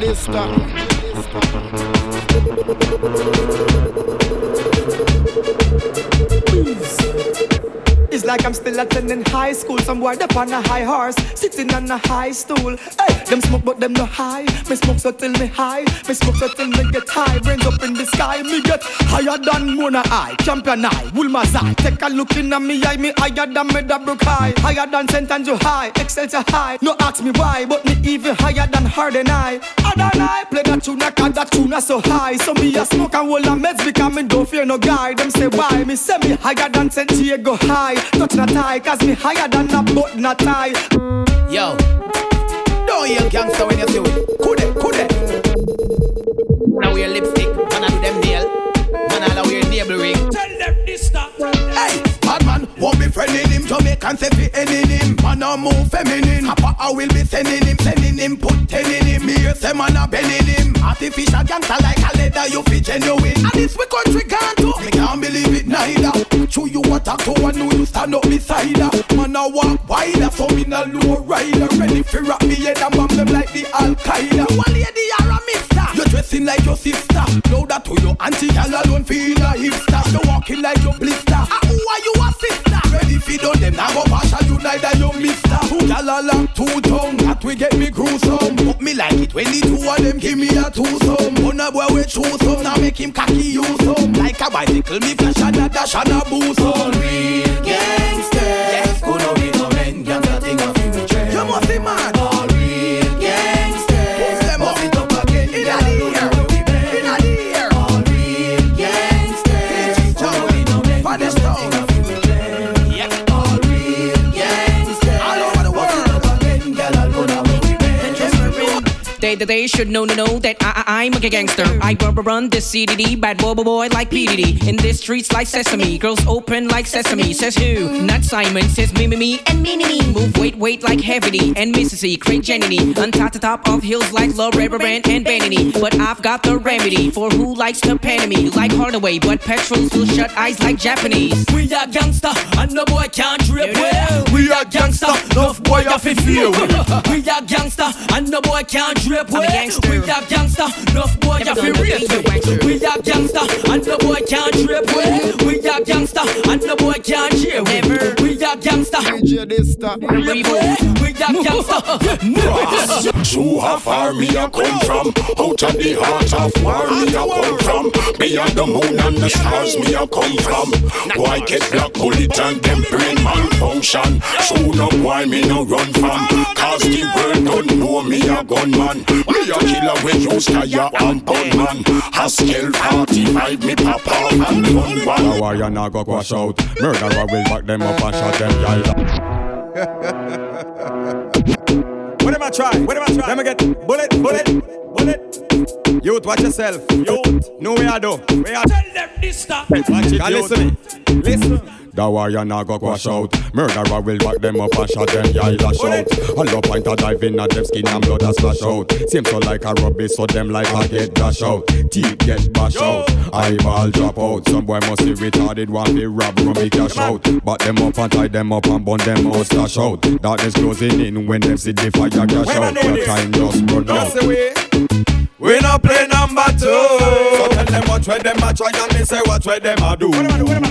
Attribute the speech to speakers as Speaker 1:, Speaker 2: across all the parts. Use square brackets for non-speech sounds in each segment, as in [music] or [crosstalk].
Speaker 1: this
Speaker 2: It's like I'm still attending high school. Some boy up on a high horse, sitting on a high stool. Hey, them smoke but them no high. Me smoke so till me high. Me smoke so till me get high. Brains up in the sky. Me get higher than Mona Eye, Campion High, Wilma Zai. Take a look in at me eye. Me higher than me High. Higher than St. Andrew High. Excelsior High. No ask me why, but me even higher than Ardenne High. Ardenne High. Play that I got that tune so high. So me a smoke and roll a meds because me don't fear no guy. Them say why? Me say me higher than St. Jago High. Touch not tie, cause me higher than a button not tie.
Speaker 3: Yo, don't yell gangster when you see it. Could it, could it? Now wear lipstick, man I do them nail. Man I wear navel ring.
Speaker 4: Tell them this stop.
Speaker 3: Hey, bad man, want me friend in him, Jamaican say fi any him. Man a move feminine, Papa I will be sending him, sending him, put ten in him. Me hear say man a bending him. Artificial gangster like a leather, you fi genuine. And this we country gone to, me can't believe it neither. True you attack to one know you stand up beside her. Man a walk wider, so me no low rider. Ready fi rap me head and bomb them like the Al Qaeda. You a lady or a mister? You dressing like your sister. Know that to your auntie, y'all alone feel a hipster. You walking like your blister. Y'all along two tongue, that we get me gruesome. But me like it when the two of them give me a twosome. Oh, One a boy we choose some, now make him cocky use some. Like a bicycle, me flash and a dash and a boost some.
Speaker 5: Real bend.
Speaker 6: They, they, they should know, know, know that I, I, I'm a gangster. I run, run, run this CDD, bad boy, boy, boy like PDD. In this streets like sesame, girls open like sesame. Says who? Not Simon, says me, me, me, and me, me, me. Move weight, weight like heavy and Mississippi, great Jenny. On top to top of hills like Loretta Brand and Vanity. But I've got the remedy for who likes to pan me. Like Hardaway, but petrols will shut eyes like Japanese.
Speaker 4: We are gangster, and no boy can't drape
Speaker 6: You know.
Speaker 4: we. We are gangster, no boy have to fear we. We are gangster, and no boy can't drape
Speaker 6: I'm
Speaker 4: we. are gangster, no boy have
Speaker 6: Never
Speaker 4: to rape
Speaker 6: be a gangster.
Speaker 4: we. Are gangster, and no boy can't drape we. Are gangster, and no boy can't cheer we.
Speaker 6: Never.
Speaker 4: We are gangster,
Speaker 1: DJ this stuff.
Speaker 4: rape we. We are gangster.
Speaker 7: So how far me a come from? Out of the heart of war me a come from. Beyond the moon and the stars me a come from. Why get black bullet and them brain malfunction? Soon up why me no run from? Cause the world don't know me a gunman. Me a killer we use fire and gunman. Haskell 45 me pop off and run one.
Speaker 8: Now why you not go quash out? Murderer will back them up and shot them y'all. [laughs] What am I try? What am I try? Let me get bullet, bullet, bullet. Youth, watch yourself. Youth, know where I do. Where I
Speaker 4: Tell them this stop.
Speaker 8: Watch it, Can listen me. Listen. Why you not go quash out Murderer will back them up and shot them Yeah, lash out. Hollow point a dive in at them skin and blood a splash out. Seems so like a rubber so them like a get dash out. Teeth get bash out. Eyeball drop out. Some boy must be retarded One be rob from me cash out. Back them up and tie them up and burn them out stash out. Darkness closing in when them see the fire cash out. The time just run out. we. No what where them a try and me say what where them a do.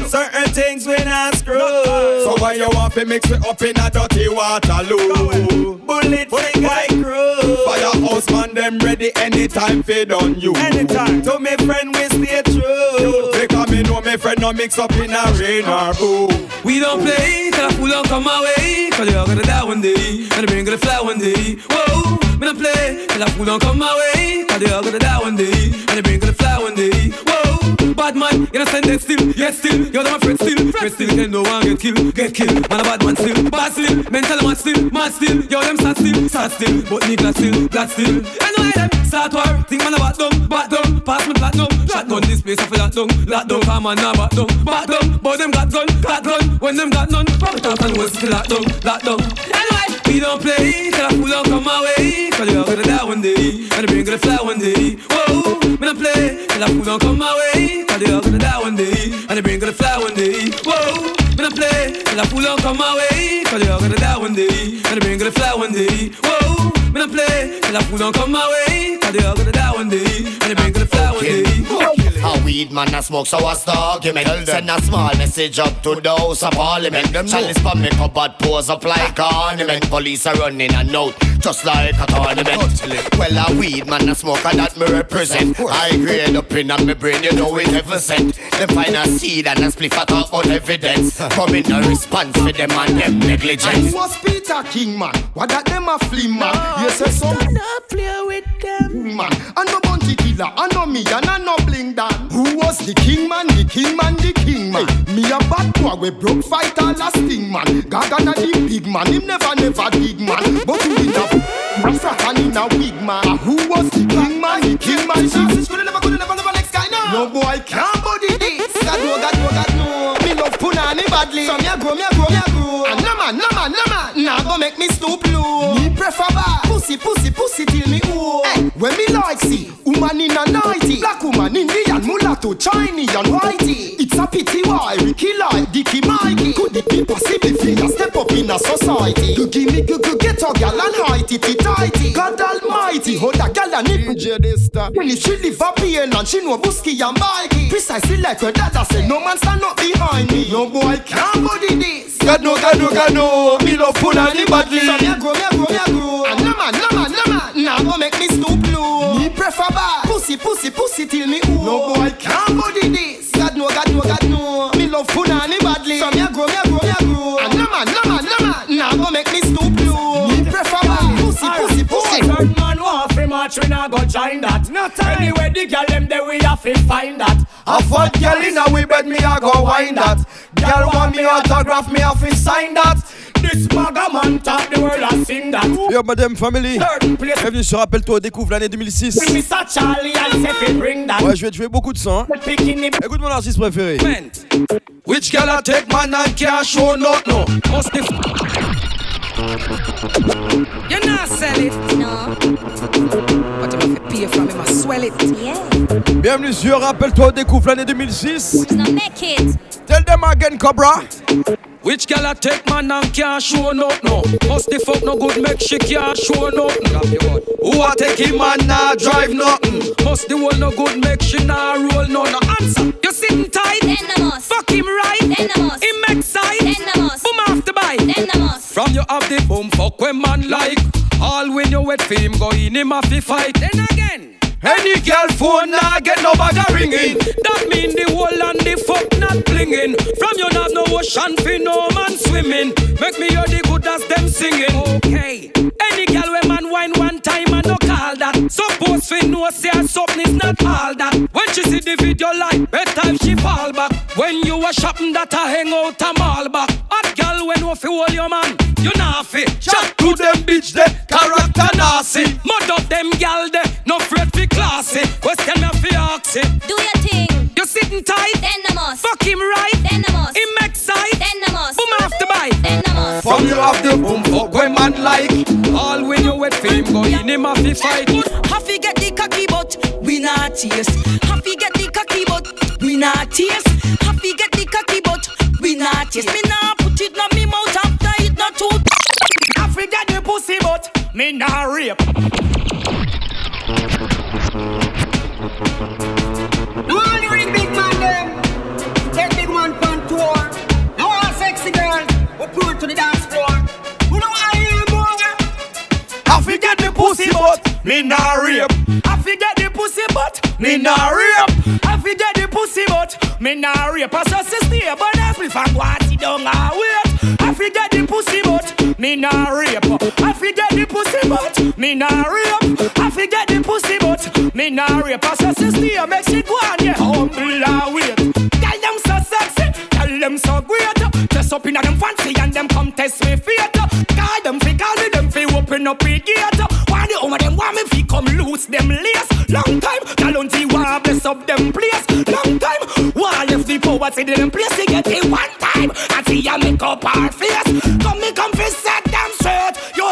Speaker 8: Certain things we not screw. So why you want to mix it up in a dirty Waterloo? Bullet sing like crew. Firehouse man them ready anytime fi done you. Anytime. To me friend we stay true. Because me know me friend no mix up in a rain or boo.
Speaker 4: We don't play till a fool don't come my way. Cause all gonna die one day, and the brain gonna fly one day. Whoa, me don't play till a fool don't come my way. Cause all gonna die one day, and the brain gonna fly one day. Bad man, you know send them still, yes still. You're my friend still, friend still. Then no one get killed, get killed. Man a bad man still, bad still. Mental man still, mad still. Yo them sad still, sad still. But nigga still, glad still. Anyway them start war, think man a bat down, bat down. Pass me platinum, shotgun this place off a lock down, lock down. Come on now bat down, bat down. But them got gun, got gun. When them got none, pop it out and we'll still lock down, lock down. Anyway, we don't play till a fool don't come my way. Cause you're gonna die one day, and the brain gonna fly one day. Whoa, me don't play till a fool don't come my way. Cause you're gonna die one day, and the brain gonna fly one day. Whoa, me don't play till a fool don't come my way. Cause you're gonna die one day, and the brain gonna fly one day. Whoa. Me not play, till a fool don't come my way. Cause they gonna die one day, and the brain gonna fly one day.
Speaker 9: Weed man a smoke, so what's the argument? Send a small message up to the House of Parliament. Them chalice for me cupboard pose up like ornament. Police are running a note, just like a tournament. Well, a weed man a smoke, and that me represent. I grade up in on me brain, you know it ever sent. They find a seed and a spliff a talk about evidence. Come in a response for them and them negligence.
Speaker 10: And was Peter King man? What that them a flim man? You say so?
Speaker 11: Not play with them.
Speaker 10: Man, I no bounty killer, I know me and I no bling dan. Was the king man? The king man, the king man. Me a bad boy, we broke fighter lasting man. Gaga na the big man, him never never dig man. But who in a frat and in a wig man? Ah, Who was the king man? The king man. Chances could never, could never, never next guy now. No boy can't body this. God no, God no, God no. Me love punani badly. So me a grow, me a grow, me a grow. And no man, no man, no man. Nah go make me stoop low. Me prefer bad. Pussy, pussy, pussy till me old. Hey, when me like see, woman in a nighty, black woman Indian, mulatto, Chinese and whitey. It's a pity why Ricky like Dicky Mikey. Could it be possible for you step up in a society? You give me good, get a gal and heighty, tighty. God Almighty, hold a gal and nipple. When if she live up here and she know Busky and Mikey. Precisely like her dad say, no man stand up behind me. No boy can't body this. God no, God no, God no. Me love pull on the badly. So me grow, me grow, me grow. And no man, no man, no man. Now go make me stoop low. Me prefer bad. Pussy, pussy, pussy till me old. No boy can't body this. God no, God no, God no. Me love on badly. So me a grow, me a grow, me a grow. And no man, no man, no man. Now go make me stoop low. Me prefer bad. Pussy, pussy, pussy.
Speaker 12: Certain man want fi match, we not go join that. No time. Anyway, the girl them there, we have to find that.
Speaker 10: A fat girl in a we bed, me a go wine that. Girl want me autograph, me a fi sign that.
Speaker 12: This maga man top the world has seen that.
Speaker 8: Yo, madame, family. Bienvenue sur Rappelle-toi, découvre l'année 2006.
Speaker 12: Mr. Charlie, I say fi bring that.
Speaker 8: Ouais, je vais te jouer beaucoup de son. hein. Écoute mon artiste préféré.
Speaker 4: Which girl I take man and can't show not no. Must the
Speaker 13: You not sell it.
Speaker 11: No.
Speaker 8: Bienvenue sur Rappelle-toi, découvre l'année 2006.
Speaker 11: It's not make it.
Speaker 8: Tell them again, Cobra.
Speaker 4: Which girl I take man and can't show not no. Must the fuck no good make she can't show nothing. Your word. Who I take him man nah drive nothing. Must the whole no good make she nah roll no no answer. You sitting tight?
Speaker 11: Then.
Speaker 4: Fuck him right.
Speaker 11: Then.
Speaker 4: Him make side.
Speaker 11: Then.
Speaker 4: Boom off the bike.
Speaker 11: Then the must.
Speaker 4: From you have the boom fuck when man like. All when you wet for him go in him to fight. Then again. Any girl phone nah get no bag ringing. That mean the whole and the fuck not blinging. From you not no ocean fi no man swimming. Make me hear the good as them singing. Okay. Any girl when man wine one time and no call that. Suppose fi know say something is not all that. When she see the video like better if she fall back. When you a shopping that a hang out a mall back. Hot girl when you hold your man. You not fi chat to them bitch de character nasty. Mud up them gal de no afraid fi classy. Question me fi ask it.
Speaker 11: Do your thing.
Speaker 4: You sitting tight?
Speaker 11: Then the must.
Speaker 4: Fuck him right.
Speaker 11: Then the must.
Speaker 4: Him make side.
Speaker 11: Then the must.
Speaker 4: Boom off the bike.
Speaker 11: Then the must.
Speaker 4: From you have the boom fuck when man like. All when you wet for him go in him have to fight.
Speaker 13: Happy get the cocky but we not taste. Happy get the cocky but we not taste. Happy get the cocky but we not taste. Me nah
Speaker 12: I forget the pussy, but me nah rape.
Speaker 14: You ring big man them, take big man on tour. Now all sexy girls, we pour to the dance floor. You know I am more.
Speaker 12: I forget the pussy, but me nah rape. I forget the pussy, but me nah rape. I forget the pussy, but me nah rape. I just stay, but that's me from what down and wait. I forget the pussy, but me nah rape. I forget the pussy, but me nah rape. I forget the pussy, but me nah rape. I just stay, make she go on, yeah, humble and wait. Girl, them so sexy, girl, them so great. Dress up in a them fancy and them come test me fate. Call them fi call me, them fi open up the gate. Why the home them want me fi come loose them lace? Long time, girl Galunti want bless up them place. Long time, why left the poverty in them place to get it one time? And see ya make up our face. Come me come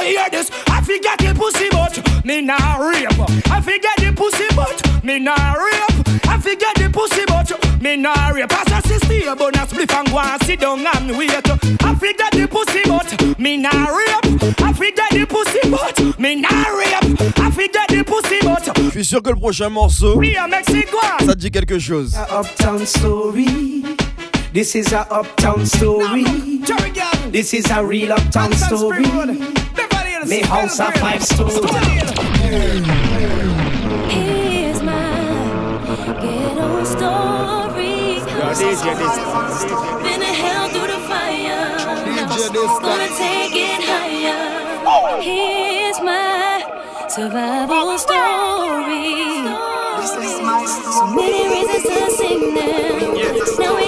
Speaker 12: hear this? I forget the pussy but me nah rape. I forget the pussy but me nah rape. I forget the pussy but me nah rape. As a sister, but not split and go and sit down and wait. I forget the pussy, but me nah rape. I forget the pussy, but me nah rape. I forget the pussy, but
Speaker 8: Je suis sûr que le prochain morceau,
Speaker 12: me a Mexico.
Speaker 8: ça te dit quelque chose.
Speaker 15: A uptown story. This is a uptown story. This is a real uptown story. Me house a five story.
Speaker 16: Here's my ghetto story. Been in hell through the fire. Gonna take it higher. Here's my survival story. So many reasons to sing them. Now we got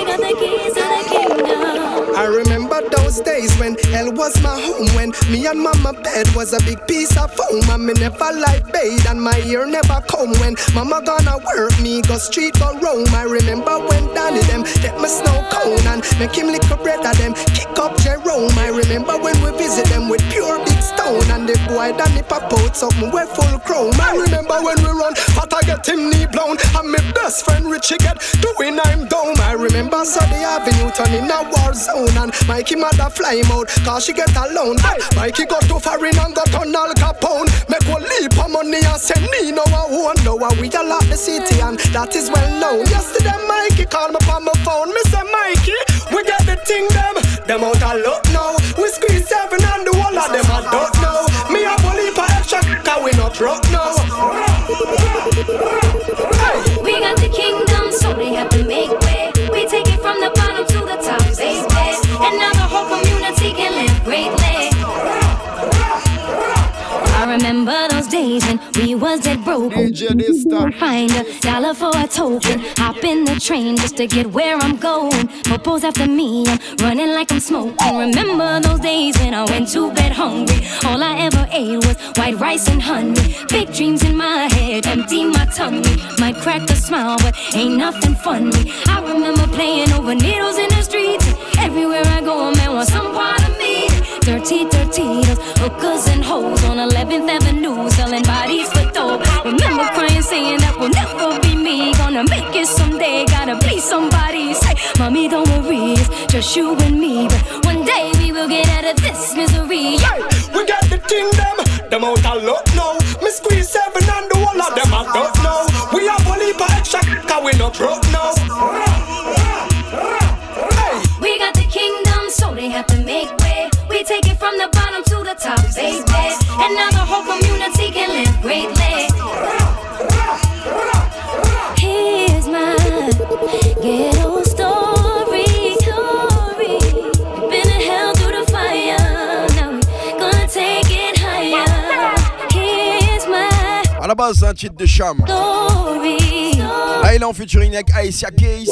Speaker 15: those days when hell was my home When me and mama bed was a big piece of foam And me never like bathe and my ear never come When mama gonna work me go street go roam. I remember when Danny them get my snow cone And make him lick a bread of them kick up Jerome. I remember when we visit them with pure big stone And the boy Danny pop out something we full chrome. I remember when we run but I get him knee blown And my best friend Richie get doing I'm dome I remember Sunday Avenue turning a war zone And Mikey mother fly him out Cause she get alone. Hey, Mikey got too foreign and got on Al Capone. Make one leap of money and send me no won't know how we a lot the city and that is well known. Yesterday Mikey called me on my phone. Me say Mikey, we get the thing them. Them out of luck now. We squeeze seven and the whole of them I don't know. Me a bully for extra cause we not broke now
Speaker 16: was dead broke. Find a dollar for a token. Hop in the train just to get where I'm going. Propose after me, I'm running like I'm smoking. Remember those days when I went to bed hungry. All I ever ate was white rice and honey. Big dreams in my head, empty my tummy. Might crack a smile, but ain't nothing funny. I remember playing over needles in the streets. Everywhere I go, a man wants some part of me. Dirty, dirty, those hookers and hoes on 11th Avenue selling bodies for dope. Remember crying, saying that will never be me. Gonna make it someday, gotta be somebody. Say, mommy, don't worry, it's just you and me. But one day we will get out of this misery.
Speaker 15: Hey, we got the thing them, out of luck now. Me squeeze seven and the whole of them I don't know. We have only for extra cause we not broke now.
Speaker 16: We got the kingdom, so they have to make. We take it from the bottom to the top, baby. And now the whole community can live greatly. Here's my ghetto story. Been in hell through the fire. Now we gonna take it higher. Here's my
Speaker 8: À la base, un titre de
Speaker 16: story.
Speaker 8: Là, il est en featuring avec Aisha Case.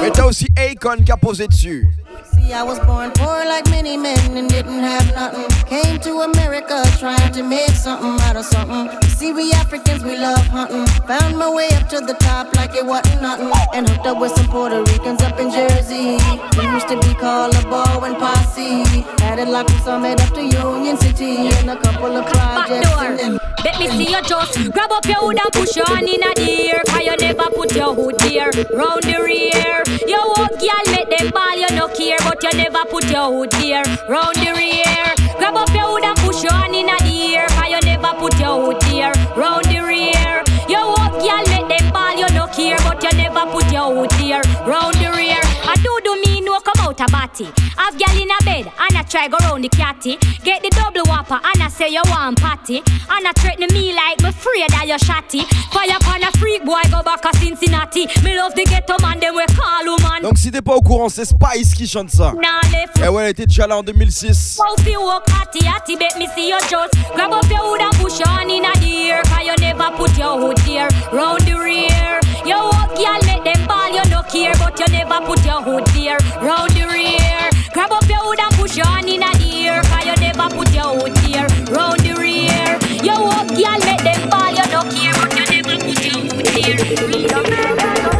Speaker 8: Mais t'as aussi Akon qui a posé dessus.
Speaker 17: I was born poor like many men and didn't have nothing. Came to America trying to make something out of something. See, we Africans, we love hunting. Found my way up to the top like it wasn't nothing. And hooked up with some Puerto Ricans up in Jersey. We used to be called a ball and posse. Had it locked from Summit up to Union City. And a couple of projects. and
Speaker 11: Bet me see your just grab up your hood and push your hand in a the air. Cause you never put your hood there, round the rear. You walk, girl, make them ball, you no care. But you never put your hood there, round the rear. Grab up your hood and push your hand in the air. Cause you never put your hood there, round the rear. You walk, girl, make them ball, you no care. But you never put your hood there, round out a batty. Have girl in a bed and I try go round the catty. Get the double whopper and I say you want patty. And I threaten me like me afraid that you shotty. Fire upon a freak boy go back a Cincinnati. Me love the ghetto man them we call woman.
Speaker 8: Donc si t'es pas au courant, c'est Spice qui chante ça. Et ouais, elle était déjà là en 2006.
Speaker 11: How fi walk hatty hatty bet me see your just Grab up your hood and push hand in a air Cause you never put your hood there round the rear You walk y'all make them ball you no care But you never put your hood there round the rear. Grab up your hood and push your hand in a the air Cause you never put your hood there round the rear. You walk y'all make them ball you no care But you never put your hood there.
Speaker 6: Right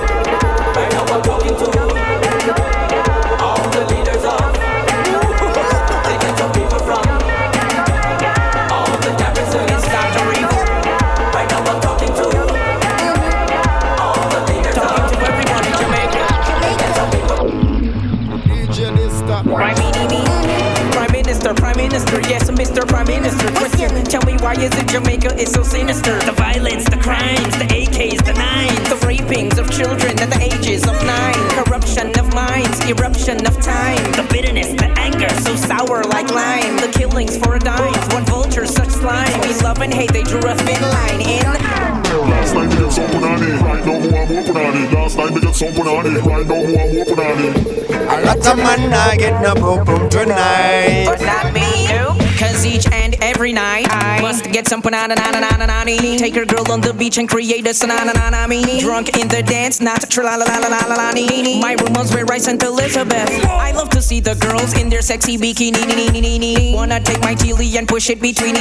Speaker 6: prime minister. Question, tell me why is it Jamaica is so sinister? The violence, the crimes, the AKs, the nines, the rapings of children at the ages of nine, corruption of minds, eruption of time, the bitterness, the anger, so sour like lime, the killings for a dime, one vulture, such slime. We love and hate, they drew a thin line in.
Speaker 18: Last night we get some punani, right now who I'm more punani. Last night we get some punani, right now who I'm more punani.
Speaker 19: A lot of man not get no boom boom tonight.
Speaker 6: But not me. Cause each and every night I must get some banana na na na na na na Take a girl on the beach and create a sanana na na me Drunk in the dance, not tra la la la la la la. My was where I sent Elizabeth. I love to see the girls in their sexy bikini. Wanna take my teely and push it between.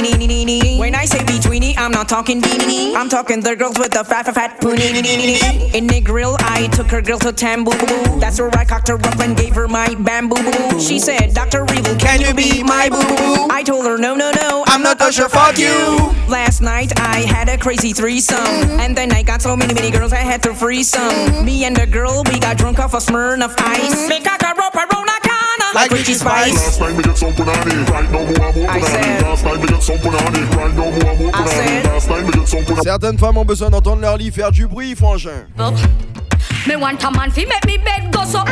Speaker 6: When I say betweeny, I'm not talking beanie. I'm talking the girls with the fat fat fat poonie. In the grill, I took her girl to Tamboo. That's where I cocked her up and gave her my bamboo. She said, Dr. Evil, can you be my boo boo? I told her, no, no, no, I'm not Usher, fuck you. Last night I had a crazy threesome, and then I got so many, many girls I had to free some. Me and the girl, we got drunk off a Smirnoff Ice. Me cock a rope around a corner like Richie Spice.
Speaker 18: Last night we get some punani, right now who I'm more punani. Last night we get some punani, right now who I'm more punani. Last night we get some punani.
Speaker 8: Certaines femmes ont besoin d'entendre leur lit faire du bruit, frangin.
Speaker 20: Me want a man fi make me bed go so.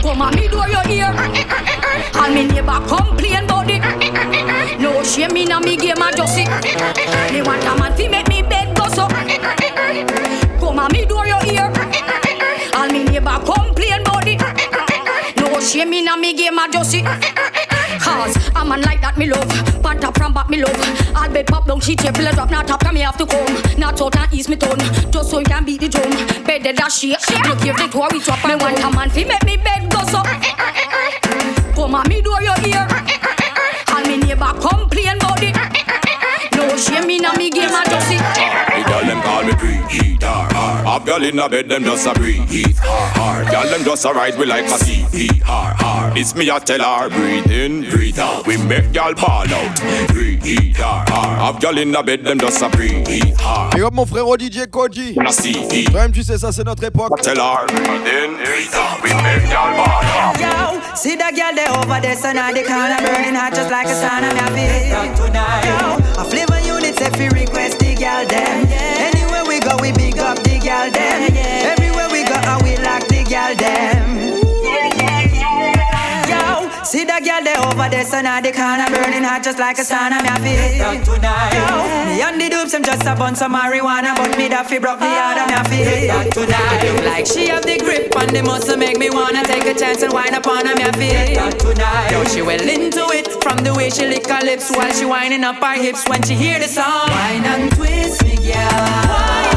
Speaker 20: Come on, me do your ear. And me neighbor complain about it. No shame in a me game, I just sit. Me want a man fi make me bed go so. Come on, me do your ear. And me neighbor complain about it. No shame in a me game, I just sit. Cause a man like that me love Pant up from back me love All bed pop down she chair pillar drop Not top come me have to come Not out and ease me tone Just so you can beat the drum Bed that shit Look here the tour we drop Me want a man fi make me bed go so Come on me do your ear. And me neighbor complain about No shame in a me game I just it
Speaker 18: The girl them call me preheat hard, hard. Have girl in a bed them just a breathe ah, hard, hard. Girl them just a ride we like a CP hard, hard. This me a tell her breathe in, breathe out. We make girl ball out, preheat hard, hard. Have girl in a bed them just a breathe hard.
Speaker 8: Et hop mon frérot DJ Koji.
Speaker 18: Na CP.
Speaker 8: Toi-même tu sais ça c'est notre époque.
Speaker 18: Tell her breathe in, breathe out. We make girl ball out.
Speaker 21: Yo, see that girl there over there, so now the corner burning hot just like a sauna. Me have it tonight. Yo, a flavor if you request the girl them. Anywhere we go, we big up the girl them. See that girl there over there, so now the corner burning hot just like a sauna. Me have it tonight. Yo, me and the dupes, them just a bun some marijuana, but me that fi broke the other. Me have it tonight. Look like she have the grip on the muscle make me wanna take a chance and wind upon her. Me have it tonight. Yo, she well into it from the way she lick her lips while she winding up her hips when she hear the song. Wine and twist me, girl.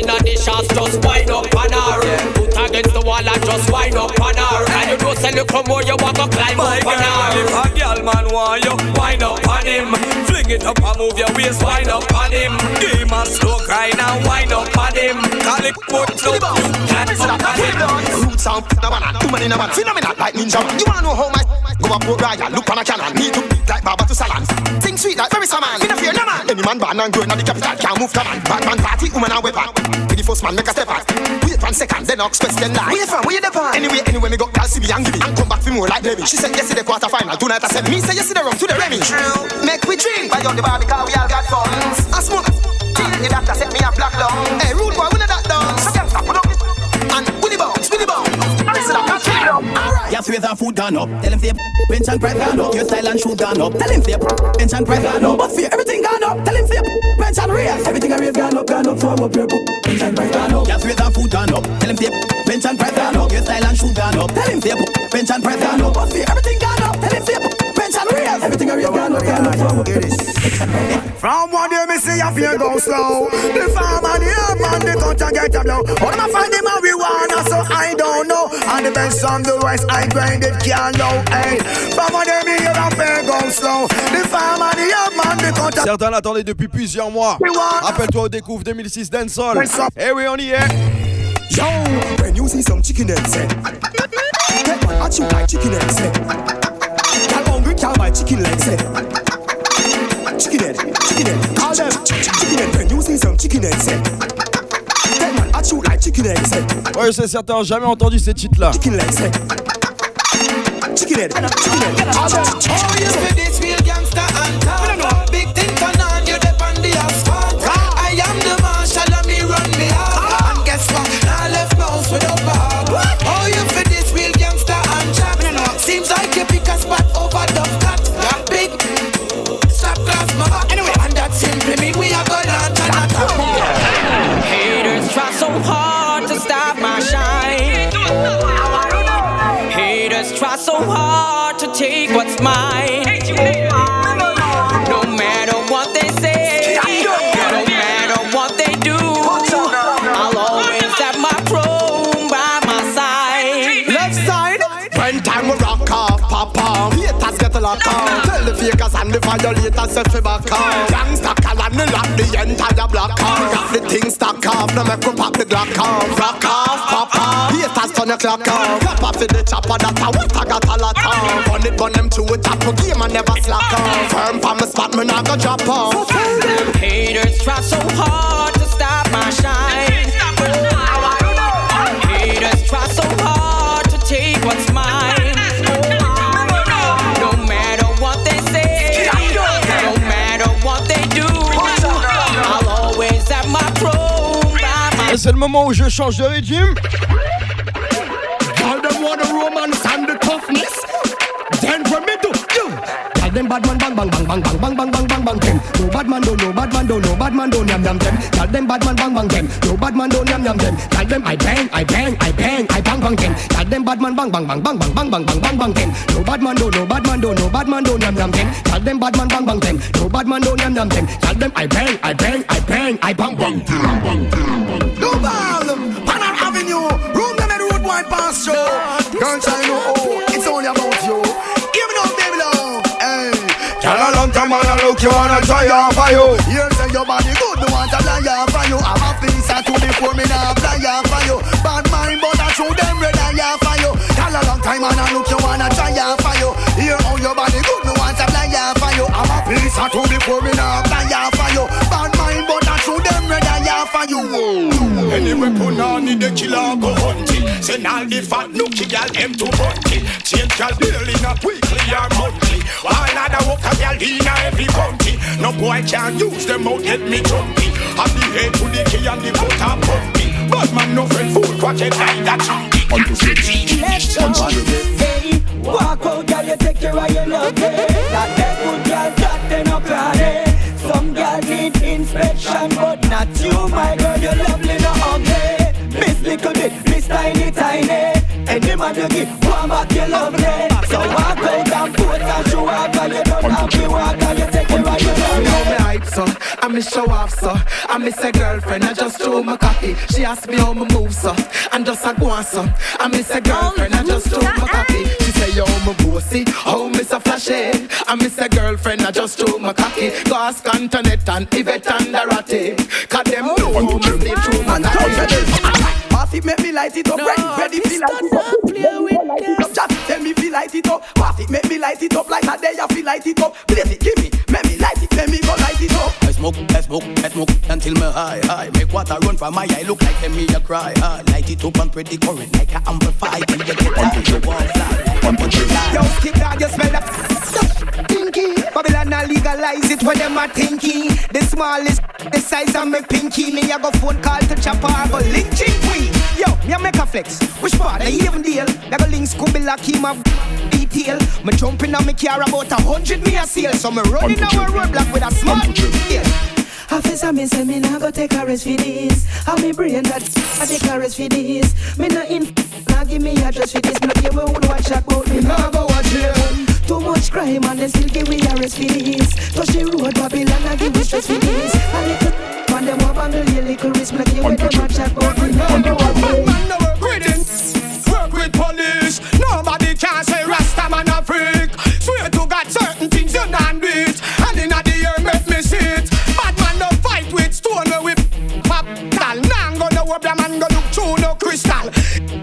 Speaker 22: In the shots, just wind up on her. Put against the wall and just wind up on her. And you know say look more, you want to climb up on her.
Speaker 23: Girl man want you, wind up on him. Fling it up and move your waist, wind up on him. Give a slow grind and wind up on him. Call it foot up, you can't up on him.
Speaker 10: Roots sound the banana, two man in a man, phenomenal like ninja. You wanna know how my go up go Ryan, look on a cannon, me too like Baba to Salon. Sing sweet like very man, in a fear no man. Any man born and grown at the capital can't move to man. Bad man party, woman and weapon. Be the first man make a step out. Wait one second, then ox question line. Where you from? Where you depend? Anyway, anyway, me go call see me and give me and come back for more like Demi. She said yesterday quarter final, tonight I said me say yesterday rum to the Remy. Make we drink, buy on the bar because we all got funds. I smoke. Till the doctor set me a black lung. Hey, rude boy, we know that down. So gangsta, put up it. And Willy Bounce, Willy Bounce. Listen up, catch it up.
Speaker 24: Your face and food gone up. Tell him say bench and press gone up. Your style and shoe gone up. Tell him say bench and press gone up. But fear everything gone up. Tell him say bench and raise. Everything I raise gone up, gone up. So I'm up here. Bench and press gone up. Your face and food gone up. Tell him say bench and press gone up. Your style and shoe gone up. Tell him say bench and press gone up. But fear everything gone up. Tell him say and. Everything I up. So I'm up here.
Speaker 25: From one day me see a fear go slow The farmer, the herb man, the country get a blow How them a find the marijuana so I don't know And the best from the west I grind it can't know Hey, from one day me hear a fear go slow The farmer, the herb man, the country
Speaker 8: Certains l'attendaient depuis plusieurs mois. Rappelle-toi au découvre 2006 Dancehall. Eh oui, on y est.
Speaker 10: Yo, when you see some chicken eggs, eh? That man at you like chicken eh? Can't buy chicken legs, eh? Chicken head, chicken head, call them chicken head. When you see some chicken eggs, eh?
Speaker 8: Ouais, c'est certain, jamais entendu ces titres-là.
Speaker 10: Chicken legs, eh? Chicken head, chicken head, call them.
Speaker 25: Oh, you see this real gangster and
Speaker 2: Lock off. Tell the fakers and the violators set fi back off. Gangsta colony lock the entire block off. Got the thing stack off, now make we pop the Glock off. Rock off, pop off. Haters turn your clock off. Clap off the chopper, that's a what I got a lot of. Run it, run them to a top, game and never slack off. Firm from the spot, me not go drop off.
Speaker 6: Haters try so hard to stop my shine.
Speaker 8: C'est le moment où je change de régime.
Speaker 10: All them want the romance and the toughness. Then what me do? You. Tell them bad man bang bang bang bang bang bang bang bang bang bad man don't, no bad man don't, no bad man don't yam yam them. Tell them bad man bang bang them. No bad man don't yam yam them. Tell them I bang, I bang, I bang, I bang bang them. Tell them bad man bang bang bang bang bang bang bang bang bang bang them. No bad man don't, no bad man don't, no bad man don't yam yam them. Tell them bad man bang bang them. No bad man don't yam yam them. Tell them I bang, I bang, I bang, I bang bang.
Speaker 25: No problem. Panam Avenue. Room them at road wine show. Girl, I know.
Speaker 26: Man, I look you wanna try off for you.
Speaker 25: You say your body good, me want to off for you. I'm a piece of two before me now fly off for you. Bad mind, but I show them red eye for you. Girl, a long time man, I look you wanna try off for you. Hear how your body good, me want to off for you. I'm a piece of two before me now fly off for you. Bad mind, but I show them red eye for you.
Speaker 27: Anyway, put on the killer go hunting. Send all the fat nookie gal them to hunting. Change gal daily, not weekly or monthly. All other a gal in every county. No boy can use them out get me jumpy. Have the head to the key and the foot are pumpy. But man no friend fool quacket like that chunky. On to
Speaker 1: Let's go. Hey, walk out, girl, you take care of your love. eh. That that good girl, that they no cry. Some girl need inspection, but not you, my girl. You lovely, no ugly. Miss little bit, miss tiny, tiny. Any man you give, one back, you lovely. So walk out and put and show off, and you don't have to walk, and you take care of your love.
Speaker 10: know me hype so, I me show off so. I miss a girlfriend, I just threw my cocky. She asked me how me move so, and just a go on so. I miss a girlfriend, I just threw my cocky. She say yo me bossy, how me so flashy? I miss a girlfriend, I just threw my cocky. Go ask Antoinette and Yvette and Dorothy Cause them know how me slip through my cocky
Speaker 25: Pass it, make me light it up. Ready, ready, feel light it up. Play with girls. Just let me feel light it up. Pass it, make me light it up like that. Day I feel light it up. Blaze it, give me, make me light it, let me go light it up.
Speaker 24: I smoke, I smoke, I smoke until me high, high. Make water run from my eye, look like a me a cry. High. Light it up and spread the current like a amplify till you get tired. You won't fly like a butterfly.
Speaker 10: Yo, skip dog, you smell that Pinky Babylon a legalize it when them a tinky The smallest, the size of me pinky Me a go phone call to chopper, go lynching queen Yo, me a make a flex Which part, I even deal Me go link Scooby like him a detail Me jumping on me car about a hundred me a seal So me running down a roadblock with a small yeah.
Speaker 1: Officer, me say me nah go take a rest for this. How me brain that I take a rest for this. Me nah in, nah give me address for this. Give me one watch check out me nah go watch it. Too much crime and they still give me a rest for this. Touch the road, Babylon, I give me stress for this. A little man them want a little risk. Me give me them a check out me nah go
Speaker 25: with police. Nobody can say Rasta man a freak. Swear to God, certain things you don't do it. And inna the year make me see it. Bad man no fight with stone we whip pop doll. Now go no wobble man go look through no
Speaker 8: crystal.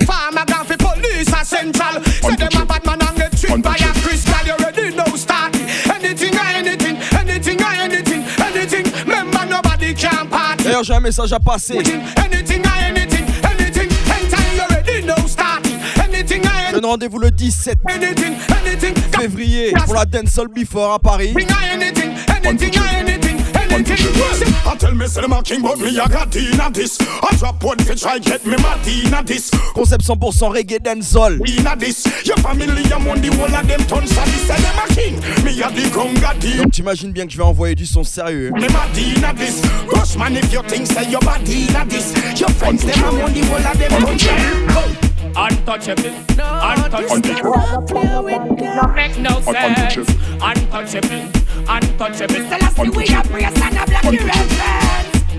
Speaker 8: Farmer gone for police a
Speaker 2: central. Say them a bad man and get tripped
Speaker 1: by a
Speaker 2: crystal. You ready No start
Speaker 24: anything or anything, anything or anything, anything. Member nobody can party. D'ailleurs j'ai un message à passer. Anything or anything.
Speaker 8: Donne rendez-vous le 17
Speaker 24: anything, anything.
Speaker 8: février pour la Dancehall Before à Paris.
Speaker 24: Anything, anything, anything, anything.
Speaker 27: I tell me say them a king but me a got inna this I drop one fi try get me mad inna this
Speaker 8: Concept 100% reggae dancehall.
Speaker 27: Inna this Your family am on the whole of them turn sadist Say them a king Me a the gunga deal.
Speaker 8: Donc t'imagines bien que je vais envoyer du son sérieux.
Speaker 27: Me mad inna this Rush man if you think say your body inna this Your friends them am on the whole of them turn sadist
Speaker 28: Untouchable, untouchable. No make no sense. Untouchable, untouchable. Selassie, we are praise and a black reverence.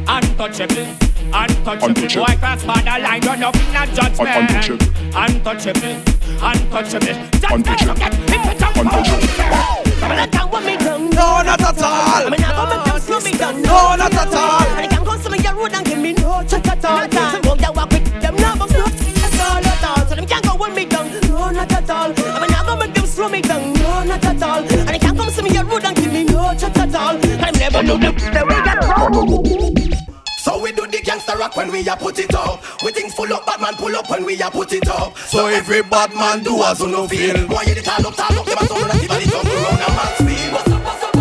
Speaker 28: Untouchable, untouchable. Boy cross borderline, run up in a judgment. Untouchable, untouchable. Not down with me down.
Speaker 8: No, not at all. No, not at all.
Speaker 28: I can go some of your road and give me no check at all. Some walk that walk with So them can't go with me down. No, not at all. I'm not gonna make them slow me down. No, not at all. And I can't come some of your road and give me no check at all. I'm never know them. The way that
Speaker 24: So we do the gangster rock when we a put it up. We things full up, bad man pull up when we a put it up. So every bad man do as you no feel. Boy, you the tall up, tall up, them a sound like the tongue around a man's feel. What's up, what's up,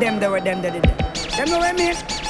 Speaker 24: them
Speaker 12: they were them they did them. Them know what I mean?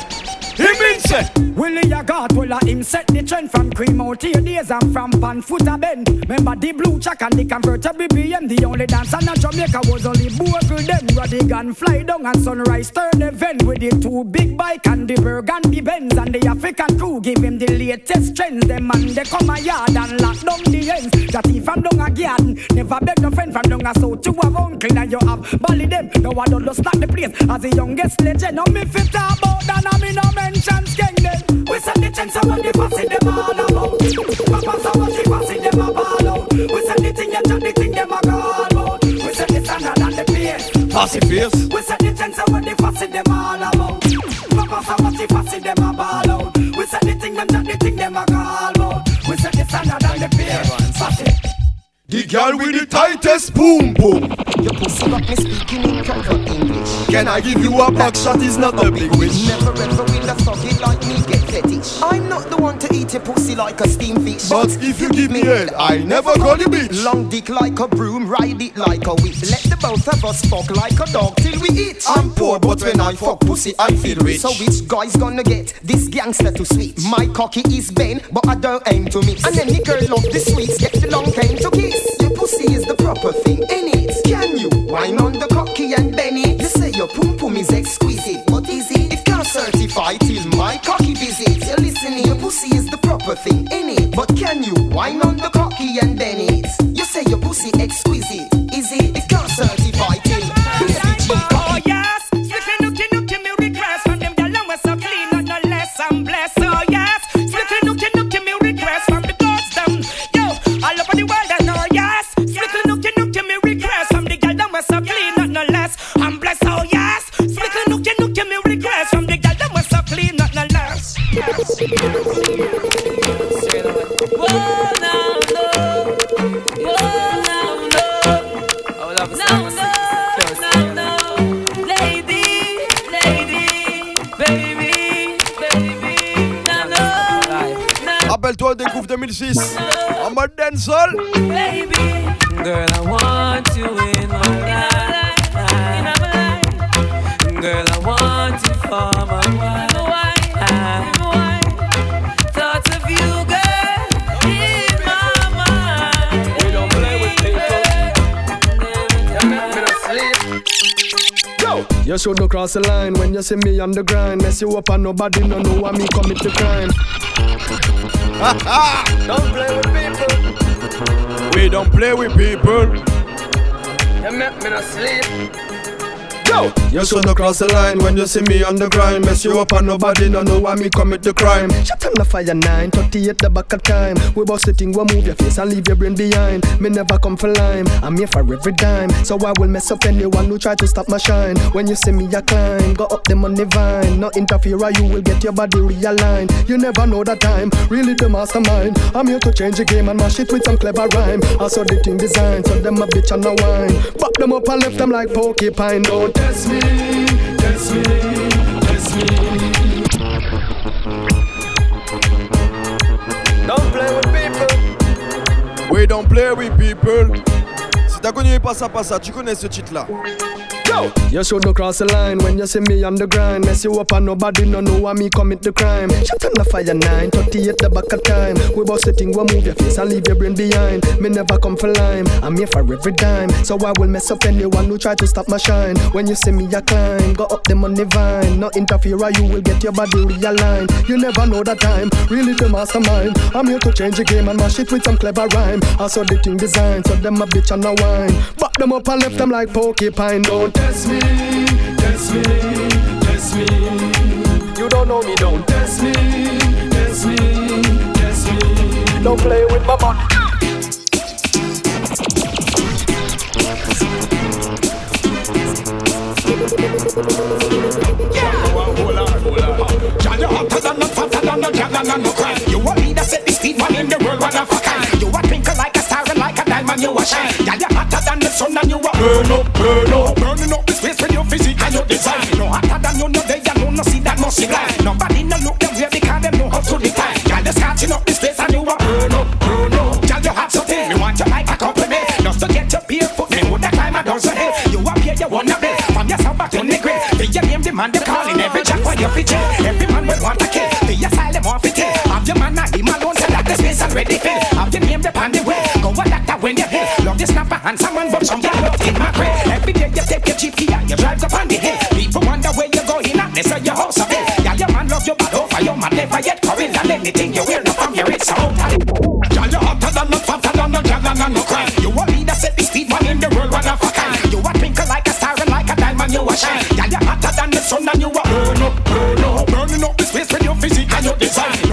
Speaker 12: He means it. Willie a God will a uh, him set the trend from cream out here days and from pan foot a bend. Remember the blue check and the convertible BM. The only dance in Jamaica was only Bogle them. Radigan fly down and sunrise turn event with the two big bike and the burgundy Benz and the African crew give him the latest trends. Them man they come a yard and lock down the ends. That he from down a garden. Never beg no friend from down a south. You have uncle and you have Bally them. Now I don't just start the place as the youngest legend. Now me fit about that and me no mention skeng them. We send the chance when the fussy them all about. Papa so what the fussy them a ball out. We send the thing and chat the thing them a go all about. We send the standard and the pace.
Speaker 8: Fussy face.
Speaker 12: We send the chance when the fussy them all The
Speaker 8: girl with the tightest boom boom.
Speaker 10: Your pussy got me speaking in proper English.
Speaker 8: Can I give you a back shot? Is not a big wish.
Speaker 10: Never ever will a foggy like me get fetish. I'm not the one to eat your pussy like a steam fish.
Speaker 8: But if you give me head, I never call you bitch.
Speaker 10: Long dick like a broom, ride it like a whip. Let the both of us fuck like a dog till we eat. I'm poor, but when I fuck pussy, I feel rich. So which guy's gonna get this gangster to switch? My cocky is bent, but I don't aim to miss. And the girl love the sweets, get the long cane to kiss. Your pussy is the proper thing, ain't it? Can you wine on the cocky and bend it? You say your pum pum is exquisite, certify till my cocky visits. You're listening, your pussy is the proper thing, ain't it? But can you wine on the cocky and bend it? You say your pussy exquisite, is it? It can't certify
Speaker 8: Rappelle-toi, découvre 2006. En mode dancehall.
Speaker 4: Want you
Speaker 12: should not cross the line when you see me on the grind. Mess you up and nobody no know why me commit the crime. [laughs]
Speaker 8: don't play with people. We don't play with people.
Speaker 12: You make me no sleep.
Speaker 8: Yo, you shouldn't cross the line when you see me on the grind. Mess you up and nobody no know why me commit the crime.
Speaker 15: Shut on the fire nine, 38 the back of time. We bout sitting, we move your face and leave your brain behind. Me never come for lime, I'm here for every dime. So I will mess up anyone who try to stop my shine. When you see me, I climb, go up the money vine. No interfere, or you will get your body realigned. You never know the time, really the mastermind. I'm here to change the game and mash it with some clever rhyme. I saw the thing design, so them a bitch and a wine. Pop them up and left them like porcupine. Don't test me, test me, test me.
Speaker 8: Don't play with people. We don't play with people. Si t'as connu Passa Passa, tu connais ce titre-là.
Speaker 15: Yo, you should not cross the line when you see me on the grind. Mess you up and nobody no know why me commit the crime. Shut on the fire nine, 38 the back of time. We bout sitting, we move your face and leave your brain behind. Me never come for lime, I'm here for every dime. So I will mess up anyone who try to stop my shine. When you see me, I climb, go up the money vine. No interfere, you will get your body realigned. You never know the time, really the mastermind. I'm here to change the game and mash it with some clever rhyme. I saw the thing design, so them a bitch and a wine. Back them up and left them like porcupine. Don't test me, test me, test me. You don't know me, don't test me, test me, test me. Don't play with my money.
Speaker 27: Girl, you hotter than no fatter than no girl and no crime. You a leader, set the speed man in the world, one of a kind. You a twinkle like a star and like a diamond, you a shine. Girl, you hotter than the sun and you a burn up, burn up, burning up the space with your physique and your design. No hotter than you, no day, you know, no see that must be blind. Nobody no look them way because them know how to decline. Girl, you scorching up the space and you a burn up, burn up. Girl, you hot so thin, you want your like a compliment. Just to get your barefoot, me would that climb a dozen hill. You up here, you wanna be from your south back to the grave. Be your name, demand them calling every jack while you fit Every man will want a kill. Be asylum or fit Have your man not him alone, say that the space already fill. Have your when you hit. Love the snapper and someone but some girl in my crib. Every day you take your cheap Kia, you drive up on the hill. People wonder where you going. They say your house up here. Yeah, your man love you bad over your man never yet current. And anything you wear, no from your it's so Girl, you hotter than no fatter than no girl and no crime. You a leader, set the speed man in the world, one of a kind. You a twinkle like a star and like a diamond, you a shine. Girl, you hotter than the sun and you a burn up, burn up, burning up the space with your physique and your design.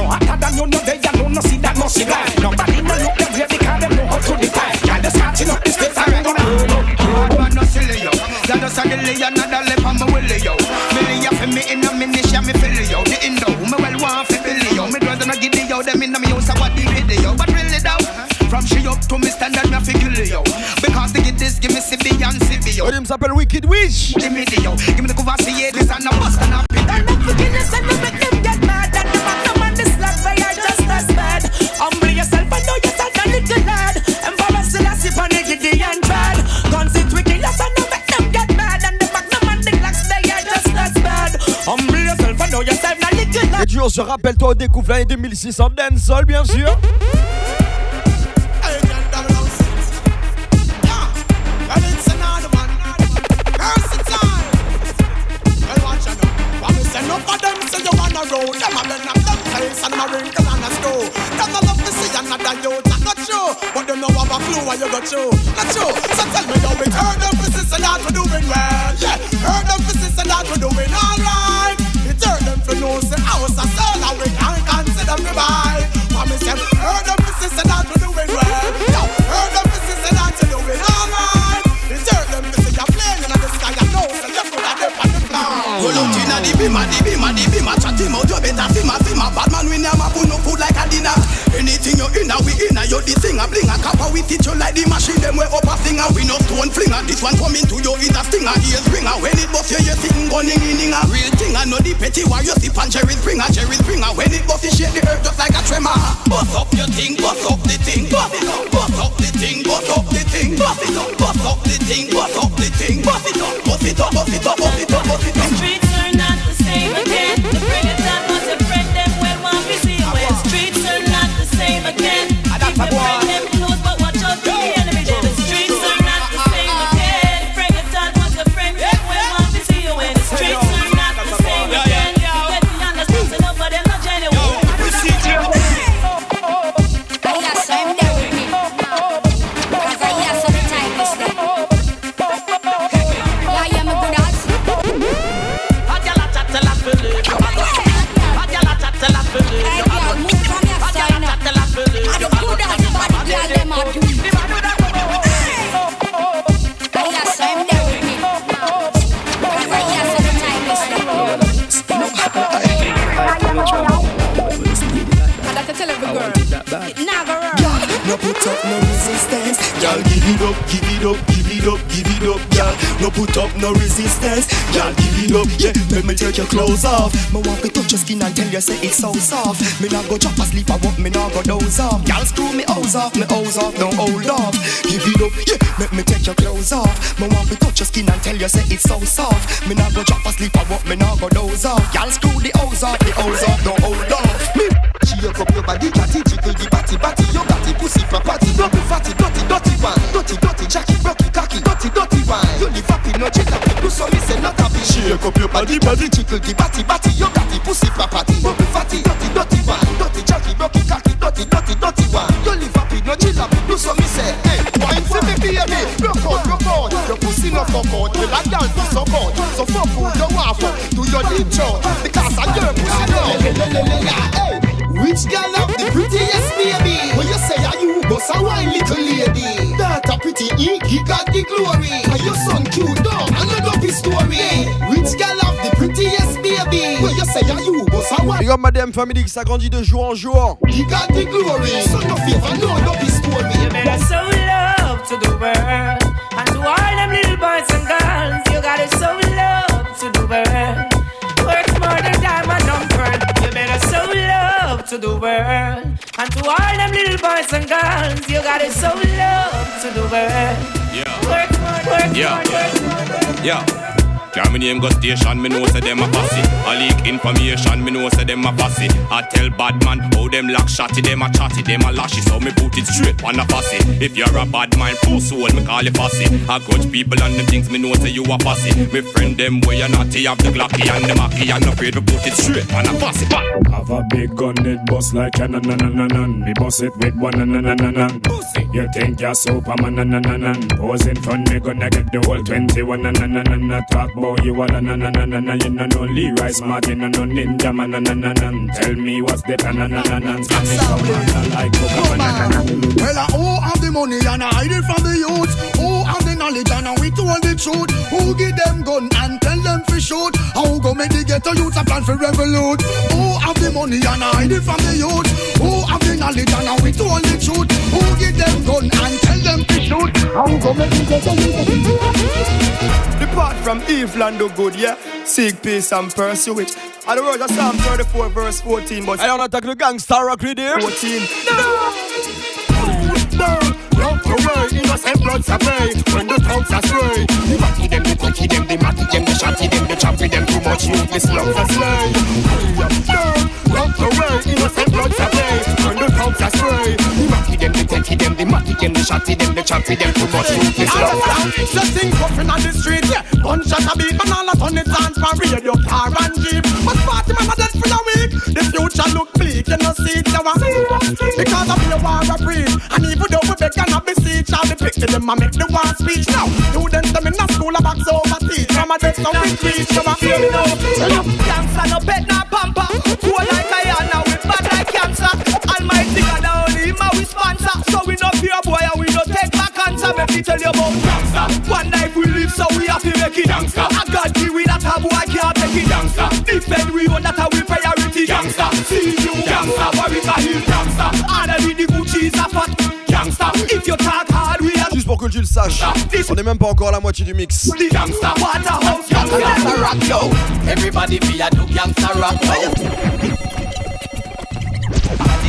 Speaker 27: That
Speaker 24: just a delay another lip on my willy yo. Millie for me in a minish me fill yo. The indo me well want fi billy yo. Me brother no giddy yo. Them in me house a what the video. But really though, from she up to me standard me fi kill yo. Because the kiddies give me CB and CB yo.
Speaker 8: Le il s'appelle Wicked Wish.
Speaker 24: The midi yo. Give me the cover see this and a bust little lad.
Speaker 8: Et toujours, se rappelle-toi, on découvre l'année 2006 en dancehall, bien sûr.
Speaker 24: Enough of them say you wanna roll Them a bend up them face and a wrinkle and a screw Them a love to see another youth That's not true But them know have a clue what you go through Not true So tell me how it Heard them for sister that we doing well Yeah Heard them for sister that we doing alright Hurt them for know say house a sell And we can't consider me buy. What me say Heard them sister that we doing well. Yeah Heard them sister the thing a bling a copper We teach you like the machine Them way up a finger We no stone flinger This one coming to you is a stinger Ear springer When it bust you, you sing gunning in inga Real thing I know the petty Why you sip on Jerry Springer Jerry Springer When it bust you shake the earth just like a tremor. Bust up your thing, bust up the thing Bust it up, bust up the thing Bust up the thing Bust it up, bust up the thing Bust up the thing Bust it up, bust it up, bust it up, bust it up, bust it up
Speaker 10: it up, give it up, give it up, give it up, girl. No put up no resistance, girl. Give it up, yeah. Let me take your clothes off. Me want to touch your skin and tell you say it's so soft. Me not go drop asleep, I want me not go doze off. Girl, screw me hose off, me hose off, don't hold off. Give it up, yeah. Let me take your clothes off. Me want to touch your skin and tell you say it's so soft. Me not go drop asleep, I want me not go doze off. Girl, screw the hose off, the hose off, don't hold off. Me Shake up your body, catty, jiggle the batty, batty, your batty, pussy property, double fatty, dirty, dirty one, dirty, dirty, jacky, rocky, cocky, dirty, dirty one. You live happy, no chill happy, do so me say not happy. Shake up your body, body, jiggle the batty, batty, your batty, pussy property, double fatty, dirty, dirty one, dirty, jacky, rocky, cocky, dirty, dirty, dirty one. You live happy, no chill happy, do so me say, hey, wine for me baby, rock out, rock out, your pussy no fuck out, you like girl be so good, so fuck who you want fuck, do your deep job, because I your pussy no. Hey. Which girl have the prettiest baby? When you say are you, boss a wine little lady. That a pretty ink, he got the glory. And your son cute dog, another be story. Which girl have the prettiest baby? When you say are you, boss a wine.
Speaker 8: Big up Madame Family qui s'agrandit de jour en jour.
Speaker 10: He got the glory. Son of favor, no, no be story.
Speaker 29: You better show love to the world and to all them little boys and girls. You gotta show love to the world. To the world and to all them little boys and girls. You gotta show love to the world.
Speaker 18: Yeah.
Speaker 29: Worth more, worth
Speaker 18: Yeah.
Speaker 29: more, worth more.
Speaker 18: Yeah. Carry me name go station, me know say them a fussy. I leak information, me know say them a fussy. I tell bad man how them lock shotty, them a chatty, them a lashy, so me put it straight on a fussy. If you're a bad man, full soul, me call you fussy. I grudge people and them things, me know say you a fussy. Me friend them where you naughty, have the glocky and the macky, and afraid to put it straight on a fussy. But
Speaker 30: Have a big gun, it bust like a nan nan nan nan nan. Me bust it with one nan nan nan nan. You think you're Superman nan nan nan nan. Pose in front, me gonna get the whole 21 nan nan nan nan nan. Talk about you a nan nan nan nan nan. You know no Leroy Smart, you know no Ninjaman nan nan nan nan. Tell me what's the plan nan nan nan nan. Spanish like Coca nan nan nan.
Speaker 25: Well, uh, who have the money and I hide it from the youth? Have the knowledge and we told the truth? Who give them gun and tell them to shoot? How go make the ghetto youth a plan for revolute? Who have the money and I hide it from the youth? Who have the knowledge and we told the truth? Who give them gun and tell them to shoot? How go make the ghetto youth
Speaker 2: Depart from evil and do good, yeah. Seek peace and pursue it. And the words of Psalm 34, verse 14. But
Speaker 8: Allez, on attaque le gangsta rock leader.
Speaker 2: 14. No. away, innocent bloods are pay when the thugs are stray. The matty them, the cocky them, the matty them, the shotty them, the choppy them, too much ruthless love for slay. Rock away, innocent bloods are pay when the thugs are stray. The matty them, the cocky them, the matty them, the shotty them, the choppy them, too much ruthless love for slay.
Speaker 25: It's just puffing on the street, yeah. Gunshot a beat, and all a ton it on for radio, car and jeep. But party man a dead for a week. The future look bleak, you know see it, you want Because of your war a breed, and even though we beg and a beseech, all the picture them a make the war speech now. Students them in a school a box over teach, from a desk some we preach, you want
Speaker 2: Hear me now. Gangsta no pet no pamper. I we God we we and we. One life we live so we have to make it gangsta. I got you with that a boy can't take it gangsta. Defend we own that we priority gangsta. See you gangsta, worry for him gangsta. All of the Gucci is a fat gangsta. If you talk hard we
Speaker 8: pour que tu le saches, on est même pas encore à la moitié du mix.
Speaker 2: gangsta. Waterhouse
Speaker 5: Gangsta
Speaker 2: gangsta.
Speaker 5: rock, yo. Everybody feel a do gangsta rock,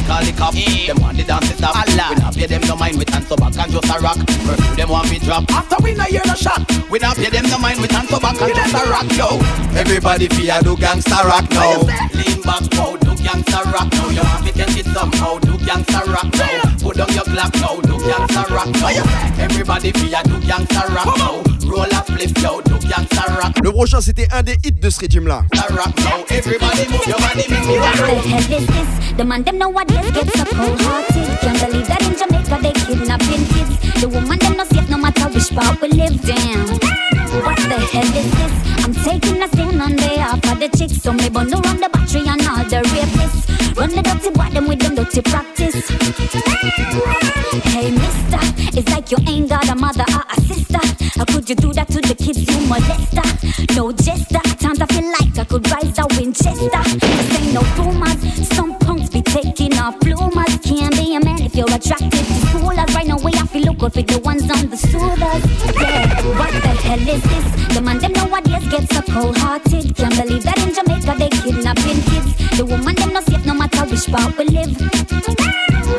Speaker 5: call the cop, them want the dance to stop. Allah. We not pay them no mind, we tan so back and just a rock. Perfume them want me drop. After we not hear no shot, we not pay them no mind, we tan so back and just a rock, yo. Everybody feel a do gangsta rock now. Lean back, wow, do gangsta rock now. You want me catch it somehow, do gangsta rock now. Put down your Glock now, do gangsta rock now. Everybody feel a do gangsta rock now. Roll a flip, yo, do gangsta rock.
Speaker 8: Le prochain, c'était un des hits de ce régime là.
Speaker 5: rock now. Everybody move your body, make me rock.
Speaker 31: The hell is this? The man them nowadays get so cold hearted. Can't believe that in Jamaica they kidnapping kids. The woman them no safe no matter which part we live. Damn. What the hell is this? I'm taking a stand on behalf the chicks, so me bundle on the battery and all the rapists. Run the dirty boy, them with them dirty practice. Hey, mister, it's like you ain't got a mother or a sister. How could you do that to the kids you molester? No jester, times I feel like I could rise a Winchester. This ain't no rumors, some taking off bloomers. Can't be a man if you're attracted to schoolers. Right now, way I feel look good with the ones on the soothers. Yeah, what the hell is this? The man them nowadays get so cold-hearted. Can't believe that in Jamaica they kidnapping kids. The woman them no safe no matter which part we live.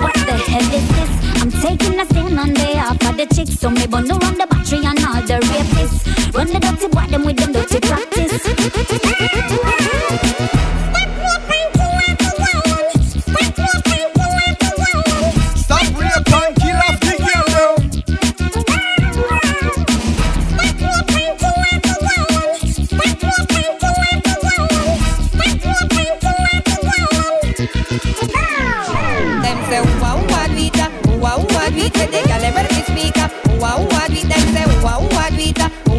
Speaker 31: What the hell is this? I'm taking a stand on behalf of the chicks, so me bundle on the battery and all the rapists. Run the dirty boy them with them dirty practice.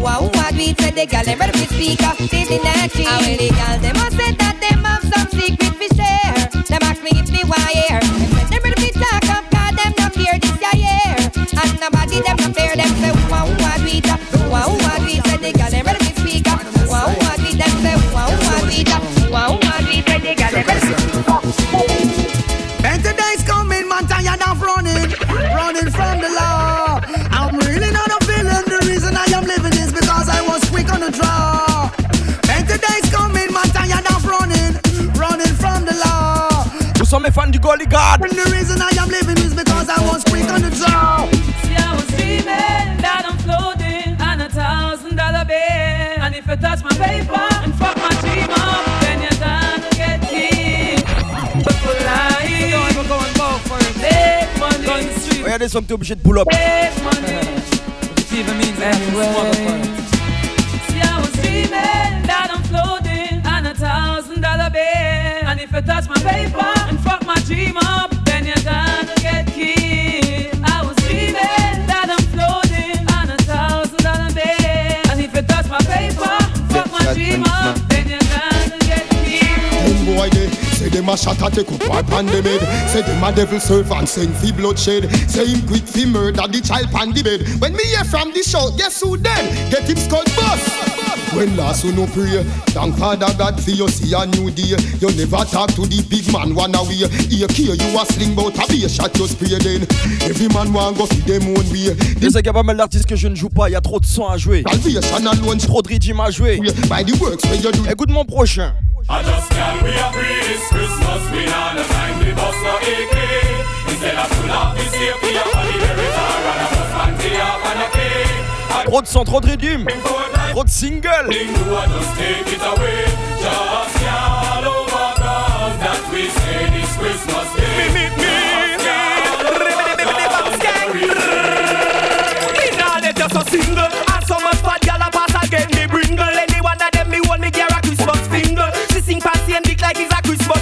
Speaker 32: Wow do it. Say the gyal ever be speak up. Say the natty. How will the gyal them a say that them have some secret fi share. Them ask me if me wire. Them say them ready fi talk up 'cause them not fear this year. And nobody them not fear. Them say wow wow do it, wow wow do it.
Speaker 4: T'es obligé de pull up.
Speaker 10: Say a shot at take up the bed. Say them a devil servant send fi bloodshed. Say him quick fi murder the child on the bed. When me hear from the shout, guess who then? Get him skull bust. When last you no pray, thank Father God for you see a new day. You never talk to the big man one away. Here care you a sling bout a be shot you spray then. Every man want go fi them own way.
Speaker 4: Je sais qu'il y a pas mal d'artistes que je ne joue pas, y a trop de sons à jouer. Trop de rythme à jouer.
Speaker 10: By the works where you do.
Speaker 4: Écoute mon prochain.
Speaker 18: I just can't we are free this Christmas We not the time we bust no AK Instead of pull up on the Veritar And a bus panty up and a cake
Speaker 4: Trop de sons, trop de rythme. Trop de
Speaker 18: do I just take it away. Just y'all over cause That we say this Christmas day. Me, me,
Speaker 2: Me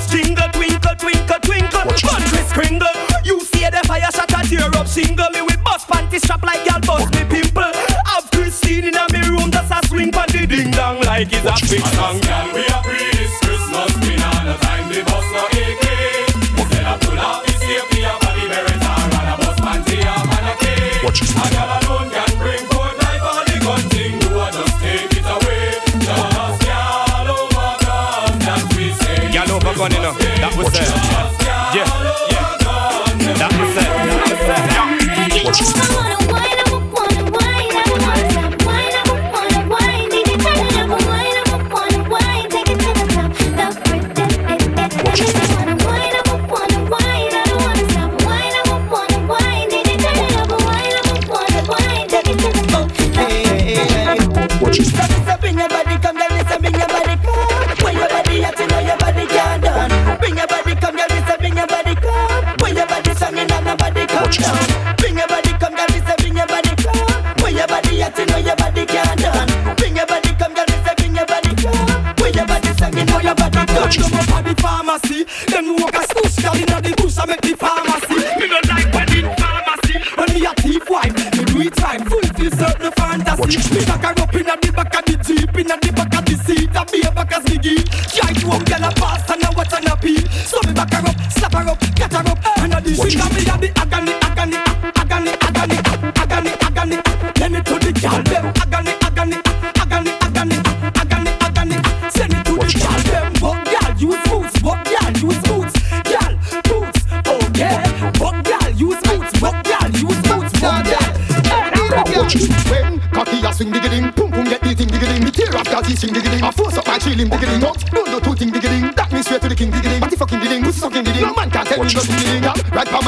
Speaker 2: jingle Twinkle, twinkle, twinkle. Country springle You see the fire shot a tear up single. Me with bust panty strap like gal bust me pimple. Have Christine in a me room just a swing pan the ding dong like it's a big song
Speaker 18: Girl, we are
Speaker 29: Know. Uh, that was said.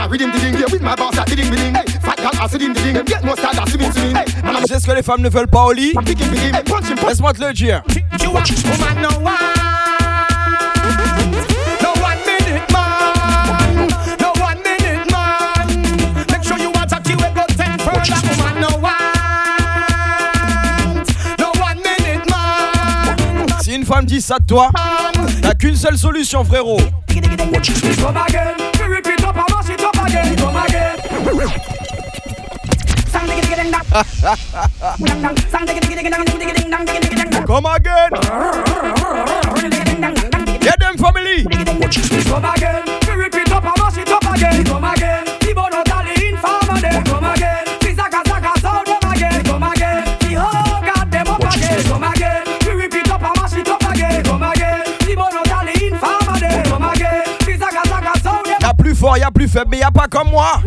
Speaker 10: Rhythm diggy ding. Yeah, with my boss that diggy ding. Hey, fat girl acid in diggy ding. Get no style that swimming swimming. Hey, man I'm
Speaker 8: Tu sais ce que les femmes ne veulent pas au lit? Laisse-moi te le dire.
Speaker 12: You want woman no one. No one minute man. No one minute man. Make sure you watch out you will go ten further. Woman no one. No one minute man.
Speaker 8: Si une femme dit ça de toi, t'as qu'une seule solution, frérot.
Speaker 12: Again. [laughs] Come again.
Speaker 8: Get them family.
Speaker 12: Come again. We repeat up and mash it up again. Come again. The bono tally informer them. Come again. The zaka zaka sound them again. Come again. The whole god them up again. Come again. We repeat up and mash it up again. Come again. The bono tally informer them. Come again. The zaka zaka sound them.
Speaker 8: Y'a plus fort, y'a plus faible, mais y'a pas comme moi.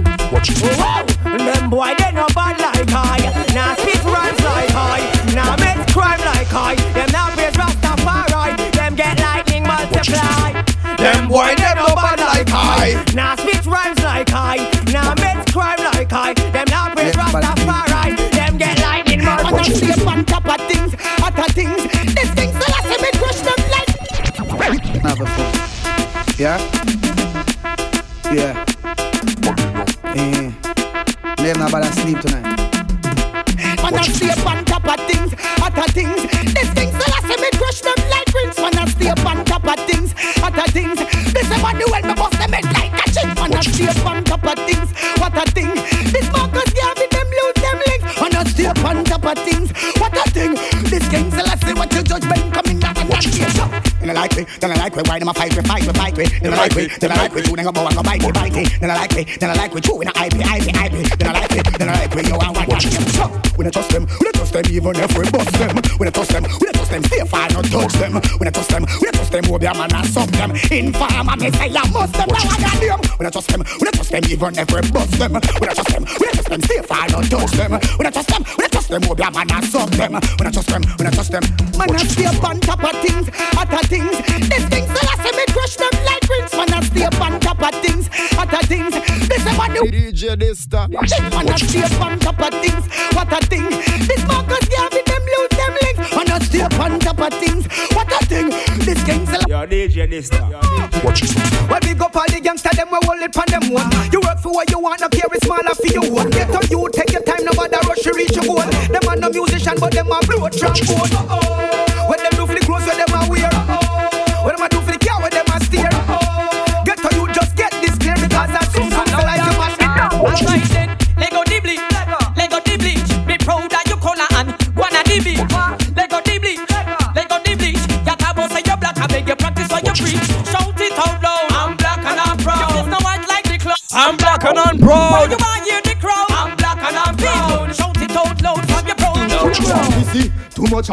Speaker 33: Yeah? Yeah. Eh. Them not bad sleep tonight.
Speaker 12: Like me, then I like me. You then go go and go bite me, bite me. Then I like me, then I like me. True in a IP, IP, IP. Then I like me, then I like me. You want one, watch them. So, we don't trust them, we don't trust them even if we bust them. We don't trust them, we don't trust them. Stay far, not touch them. We don't trust them, we don't trust them. Who be a man and sub them. Informer, me say I must them. Now I got them. We don't trust them, we don't trust them even if we bust them. We don't trust them, we don't trust them. Stay far, not touch them. We don't trust them, we don't trust them. Who be a man and sub them. We don't trust them, we don't trust them. Man, I stay up on top of things, other things. These things the
Speaker 8: DJ Dysta.
Speaker 12: Man, I stay up on top of things, what a thing. This Marcus Garvey them lose them links. Man, I stay up on top of things, what a thing. This King Selassie.
Speaker 33: Yo, DJ Dysta.
Speaker 12: Well, big up all the gangsters, them we hold it from them one. You work for what you want, up here is smaller for you one. Get on you, take your time, nobody rush you reach your goal. Them are no musician, but them are blow trombone. When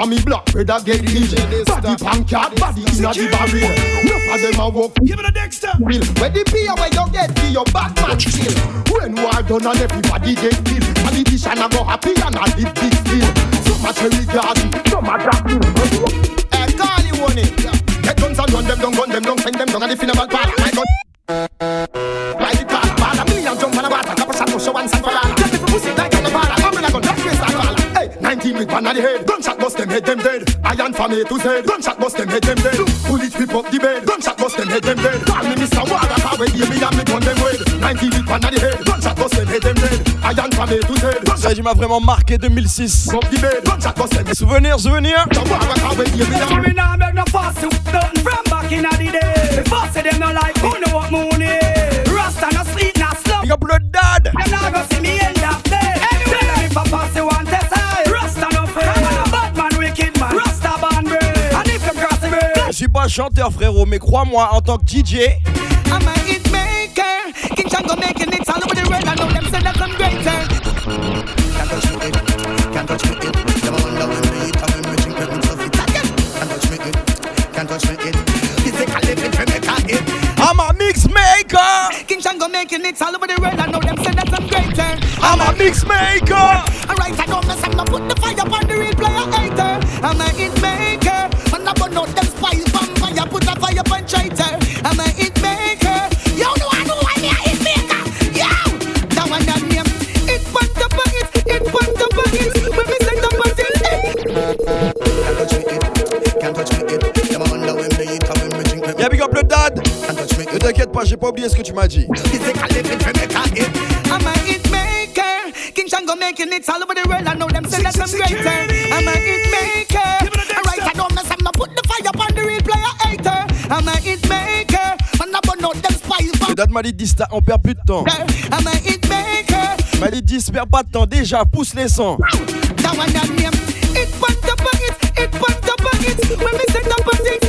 Speaker 10: too me black, brother get DJ Body pancake, body inna the barrier Enough of them a walk. Give it a Dexter. Real, where the beer where you get to your back man still When war done and everybody get killed Politician a go happy and a live big still Some a cherry garden, some a Eh, call you on it Get guns and run them down, gun them down, send them down And the funeral parlor, my gun 19 with one the head Gunshot bust them, head them dead Iron from A to Z Gunshot bust them, head them dead Bullet whip up the bed Gunshot bust them, head them dead Call me Mr. Water and me gun them red 19 with one on the head Gunshot bust them, head them dead Iron from A to Z
Speaker 8: Ça, il m'a vraiment marqué 2006.
Speaker 10: Up the bed Gunshot bust them
Speaker 8: Souvenirs, souvenirs.
Speaker 10: Water Car where baby and
Speaker 12: So me nah beg no fuss you done from back in the day. The fuss them no like who know what moon is? Rasta no sleep, no slump.
Speaker 8: Big up le dad.
Speaker 12: Them nah go see me end. Anyway, if fuss
Speaker 8: pas chanteur, frérot, mais crois-moi, en tant que DJ.
Speaker 12: I'm a hit maker,
Speaker 33: King Django making it all over the world. I know them say that I'm greater.
Speaker 25: Can't touch me, can't touch me, them all loving me, telling me think they love it. Can't touch me, can't touch me, physically fit me make a hit.
Speaker 8: I'm a mix maker,
Speaker 33: King Django making it all over the world. I know them say that I'm greater.
Speaker 8: I'm a mix maker.
Speaker 33: Alright, I don't mess up, I put the fire on the real hater. I'm a hit maker.
Speaker 8: j'ai pas oublié ce que tu m'as dit.
Speaker 33: Django making it all over the world. I know them say that I'm greater. I'm a hit maker. Right, I don't mess. I'm not put the fire upon the real player hater. I'm a hit maker. Burn out them spies.
Speaker 8: Date Mali on perd plus de temps.
Speaker 33: I'm a hit maker.
Speaker 8: Perd pas de temps déjà. Pousse les sons.
Speaker 33: When we set up.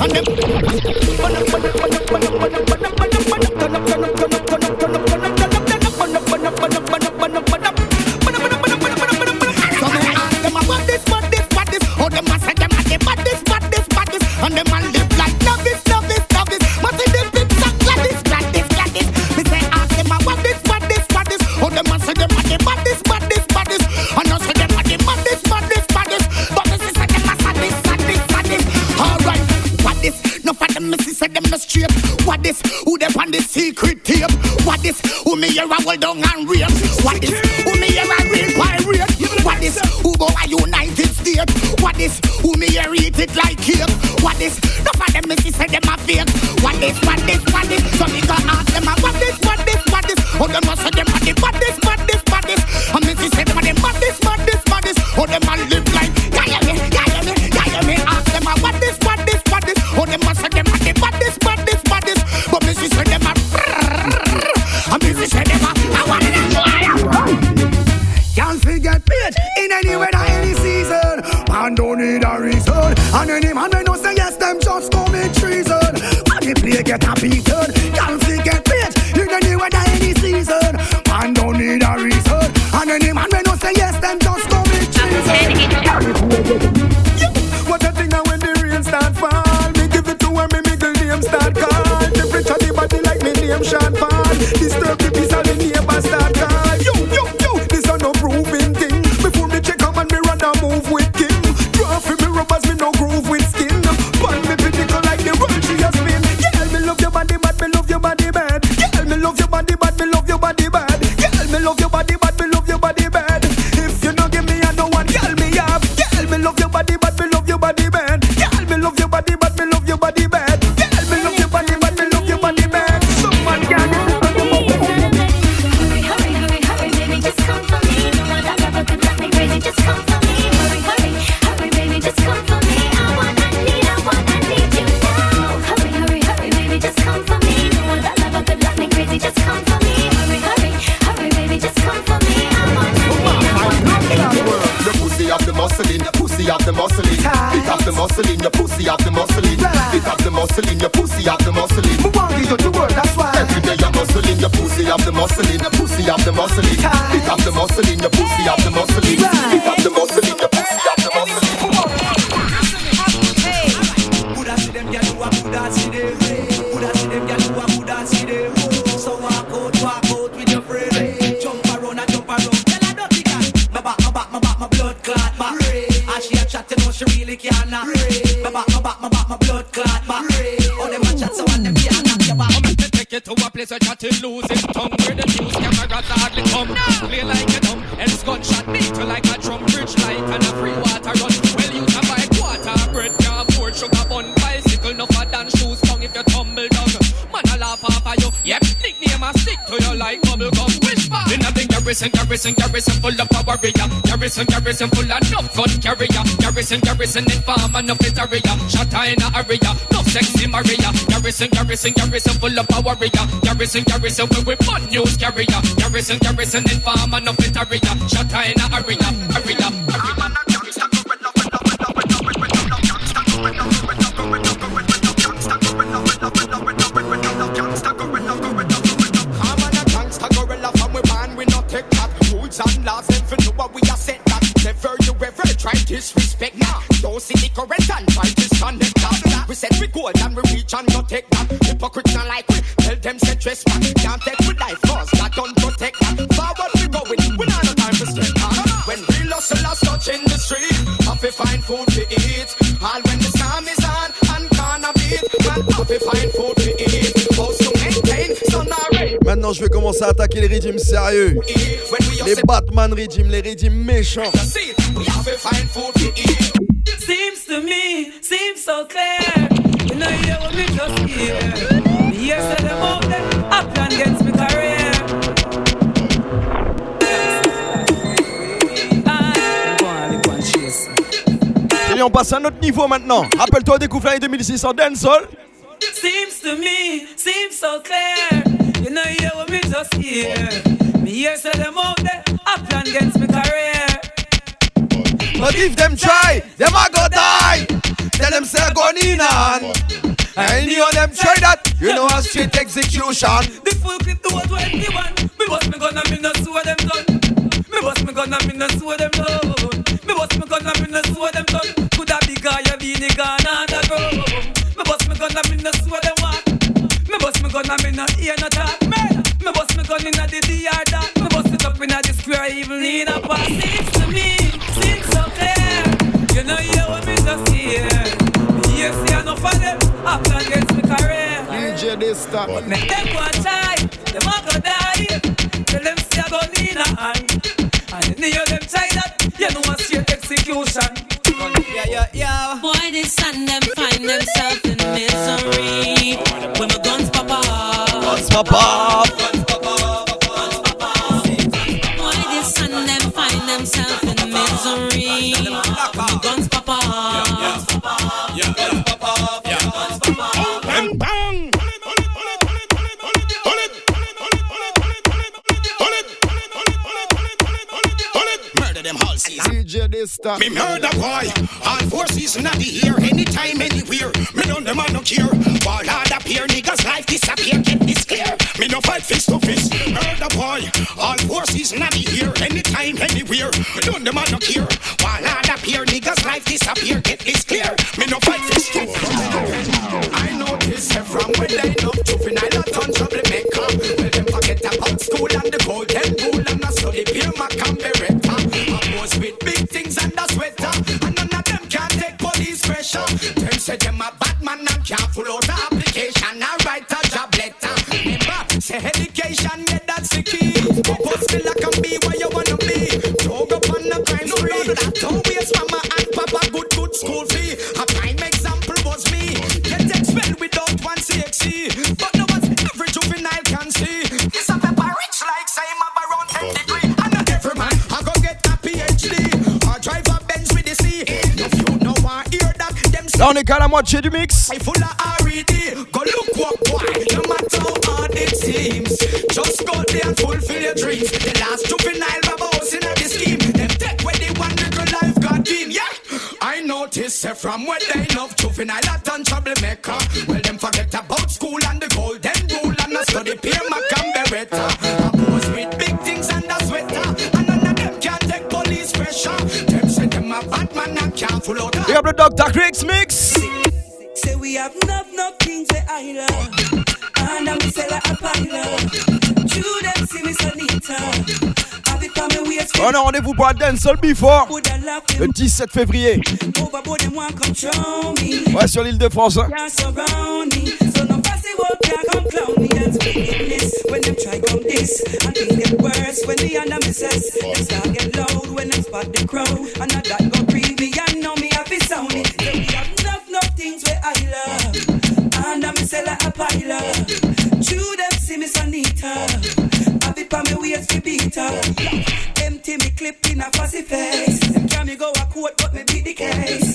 Speaker 33: and them. Turn up, turn up, turn up, turn up, turn up, turn up, turn up, turn up. fall down and rape. What is? Who me hear a real pirate? What is? Who bow a United States? What is? Who me here eat it like cake?
Speaker 4: Garrison, garrison full of enough gun carrier. Garrison, garrison in farm and enough area. Shot in a area, no sexy Maria. Garrison, garrison, garrison full of power. Garrison, garrison we with fun news carrier. Garrison, garrison in farm and enough area. Shot in a area, area.
Speaker 8: Commencer à attaquer les régimes sérieux. Les Batman régimes, les régimes méchants.
Speaker 4: Seems to me, seems so clear. You know, you hear what me just hear. Me hear say them out there, I plan against me career.
Speaker 8: Et on passe à un autre niveau maintenant. Rappelle-toi des coups l'année 2006 en dancehall.
Speaker 4: What me hear. Say them out there, I plan against me career.
Speaker 8: But if them try, them a go die. Tell them say go in on. Any of them try that, you know a straight execution.
Speaker 4: The full clip to 21. Me bust me gun and me no sue them done. Me bust me gun and me no sue them done. Me bust me gun and me no sue them done. Coulda be guy you be the gun underground. Me bust me gun and me no sue them what. Me bust me gun and me no hear no talk. Man, me bust me gun inna the DR dark. Me bust it up inna the square even in a pass. Seems to me, seems so clear. You know hear what me just hear. Me hear see enough of them. Up against me career.
Speaker 15: DJ this stop.
Speaker 4: Make them go and try, them a go die. Tell them see a gun in a hand. And any of them try that, you know a straight execution. Yeah, yeah, yeah.
Speaker 6: Boy, this and them find themselves in misery. When my guns pop off.
Speaker 8: Guns pop off.
Speaker 15: DJ this stop.
Speaker 27: Me murder boy, all four seasons of the year, anytime, anywhere. Me done them I no care. Ball hard appear, niggas life disappear. Get this clear. Me no fight face to face. Murder boy, all four seasons of the year, anytime, anywhere. Me done them I no care. Ball hard appear, niggas life disappear. Get this clear. Me no fight face to face. I know this from when they know juvenile a ton trouble maker. Well them forget about school and the golden pressure. Them say them a bad man and can't full out the application and write a job letter. Remember, say education, yeah that's the key. I
Speaker 8: Là, on est qu'à la moitié du mix.
Speaker 27: I full of R.E.D. Go look what boy, no matter how hard it seems. Just go there and fulfill your dreams. The last juvenile babos in the scheme. Them take where they want little life God dream. Yeah, I notice eh, from where they love juvenile a done troublemaker. Well, them forget about school and the golden rule and a study peer Macam Beretta.
Speaker 8: Up the Dr. Cricks mix.
Speaker 34: Say we have enough, enough things that I love. And I'm a pile. True them see me so neat. Have it from me waist.
Speaker 8: On a rendez-vous pour la dancehall before. Le 17 février. Ouais, sur l'île de France. hein.
Speaker 34: Can't surround me. So no fussy work can't come clown me and wickedness. When them try come this, and things get worse when the under misses. Them start get loud when them spot the crowd. And not that go creepy and know me have to sound it. So we have enough, enough things where I love. And I'm sell a pile. True them see me so neat. Have it for me waist to beat.
Speaker 4: beater. Empty me clip in a fussy face. Them can me go a court, but me beat the case.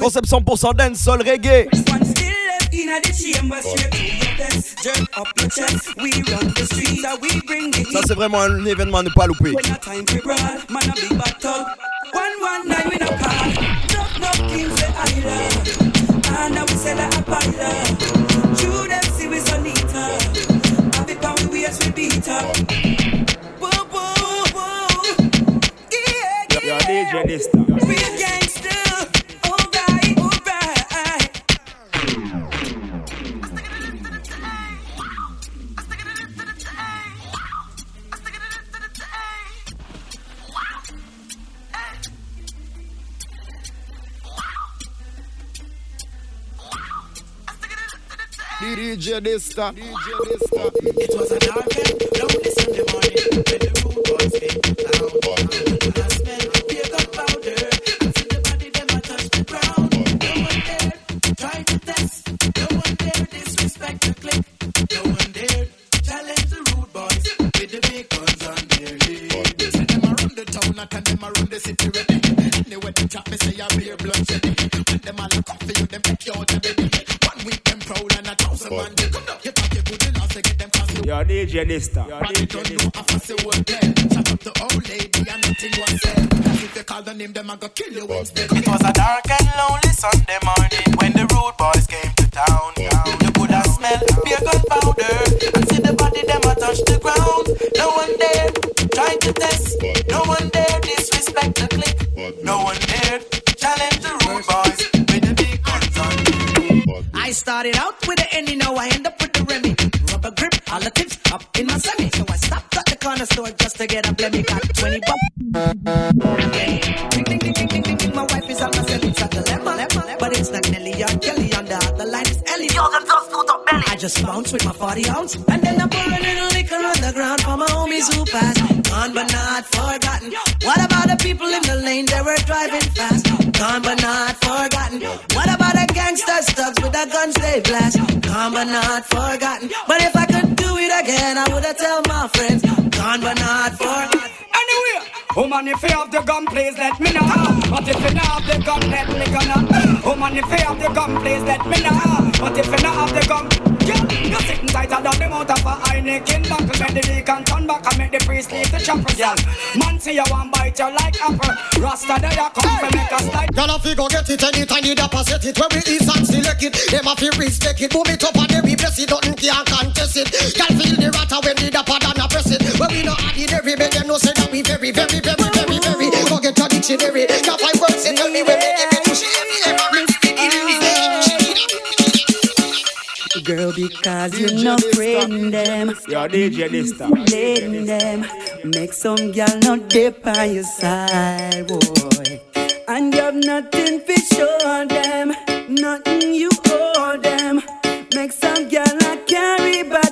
Speaker 8: Concept 100% dancehall reggae.
Speaker 4: One still left in the chamber, straight to your desk. Jerk up your chest. We run the streets, and we bring the
Speaker 8: Ça, c'est vraiment un événement à ne pas louper.
Speaker 4: When a time for brawl, man a big bad tug. One one nine we no call. Kings the island. And now we sell a pilot. True them see we so neat. Have it pound we as we beat uh. up. Whoa whoa whoa. Yeah
Speaker 35: DJ this.
Speaker 4: Real gangster.
Speaker 10: DJ Dysta.
Speaker 4: It was a dark
Speaker 35: DJ this.
Speaker 36: But they don't know a fussy word there. Shut up the old lady and nothing was said. Cause if you call the name, them a go kill you instead.
Speaker 3: It was a dark and lonely Sunday morning when the rude boys came to town. You could have smelled beer gunpowder and see the body them a touch the ground. No one there tried to test. No one there disrespect the clique. No one there challenge the rude boys with the big guns on.
Speaker 15: I started out with the Henny, now I Grip, all the tips up in my semi. So I stopped at the corner store just to get a blemmy. Got 20 bucks. Ding, ding, ding, ding, ding, ding, ding. My wife is on my cell, it's a dilemma. But it's not Nelly or Kelly on the other line. It's Ellie. Yo, them just to belly. I just bounce with my 40 ounce. And then I pour a little liquor on the ground for my homies who passed. Gone but not forgotten. What about the people in the lane that were driving fast? Gone but not forgotten. What about gangsters thugs with the guns they blast? Gone but not forgotten. But if I could do it again, I would have tell my friends. Gone but not forgotten.
Speaker 12: Oh, Woman, if you have the gun, please let me know. But if you not have the gun, let me go. Woman, oh, if you have the gun, please let me know. But if you not have the gun, yeah, you're sitting tighter than the mouth of a Heineken buckle. Make the deacon turn back and make the priest leave the chopper. Yeah, man, see you want bite you like apple. Rasta, there you come for make a slide.
Speaker 33: Girl, if you go get it anytime you deposit it Where we east and select it Them a fi respect it Boom it up and then we bless it Nothing can contest it Girl, feel the rata when the dapper than a press it When we no every Make them know say that we very, very, very, very, very Go get your dictionary Now five words and tell me where we give it to she every, every
Speaker 15: Girl, because you're not friend them.
Speaker 35: Yo, DJ this time.
Speaker 15: Letting them make some girl not dip on your side, boy. And you have nothing for show them, nothing you owe them. Make some girl not carry bad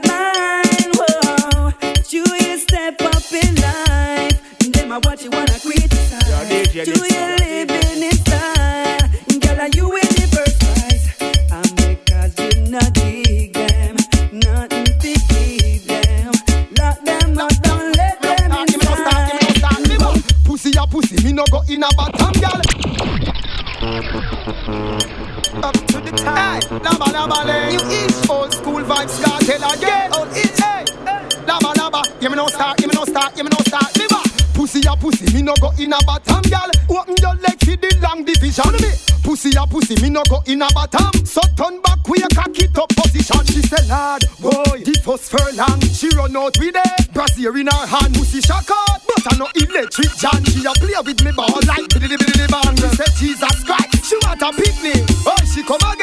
Speaker 15: life, I watch you wanna criticize.
Speaker 35: Yo,
Speaker 15: Do you
Speaker 35: time.
Speaker 15: living in style? Girl, are you in the first prize? And because you not dig them, nothing to give them. Lock them up, don't let them inside.
Speaker 10: Pussy a pussy, me no go in a bottom, gal. Up to the time, laba laba lay. New East, old school vibes, cartel again. Old East, hey, laba laba. Give me no start, give me no start, give me no start. A pussy, me no go in a bottom, gal. Open your leg for the long division. Me. Pussy a pussy, me no go in a bottom. So turn back, we a cock it up position. She say, Lord, boy, it was furlong. She run out with it. Brazier in her hand, pussy shock out. But I no electric John. She a play with me ball like biddy biddy bang. She say, Jesus Christ, she want a picnic. Oh, she come again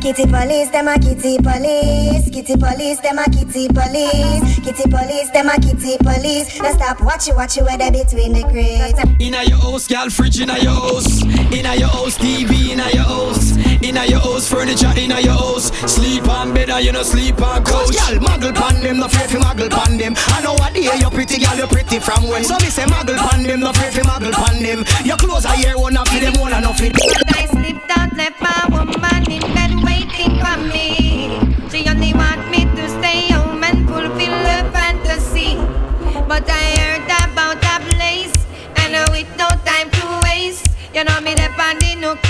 Speaker 37: Kitty police, them a kitty police. Kitty police, them a kitty police. Kitty police, them a kitty police. Now stop watch you, watch you where they between the crates.
Speaker 25: Inna your house, girl, fridge inna your house. Inna your house, TV inna your house. Inna your house, furniture inna your house. Sleep on bed and you no sleep on couch.
Speaker 33: Girl, muggle pan them, no afraid fi muggle pan them. I know what day you pretty, girl, you pretty from when. So me say muggle pan them, no afraid fi muggle pan them. Your clothes are here, one of them, one and nothing.
Speaker 32: I slipped out, left my woman in bed
Speaker 38: she only want me to stay home and fulfill her fantasy. But I heard about a place, and with
Speaker 8: no time to waste, you know me depending
Speaker 32: no.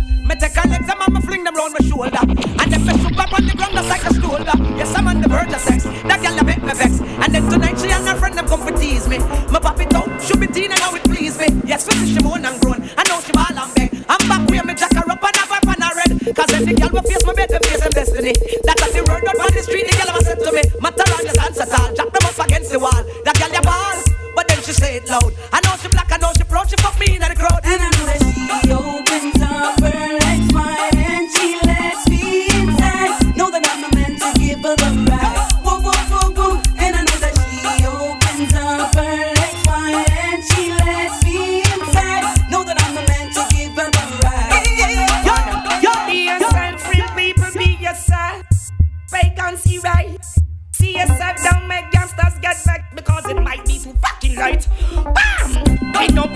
Speaker 32: Me take a legs, I'm me fling them round my shoulder. And then me shoot up on the ground just like a shoulder Yes, I'm on the verge of sex. That girl a make me vex. And then tonight she and her friend them come for tease me. Me pop it out, shoot me teen and how it please me. Yes, we see she moan and groan. I know she ball and beg. I'm back where me jack her up and have her pan her red. Cause every girl will face my bed, will face them destiny. That was the word out on the street, the girl ever said to me Matter on just answer tall, jack them up against the wall. That girl ya ball, but then she say it loud. I know she black, I know she proud, she fuck me in the crowd.
Speaker 29: And I know that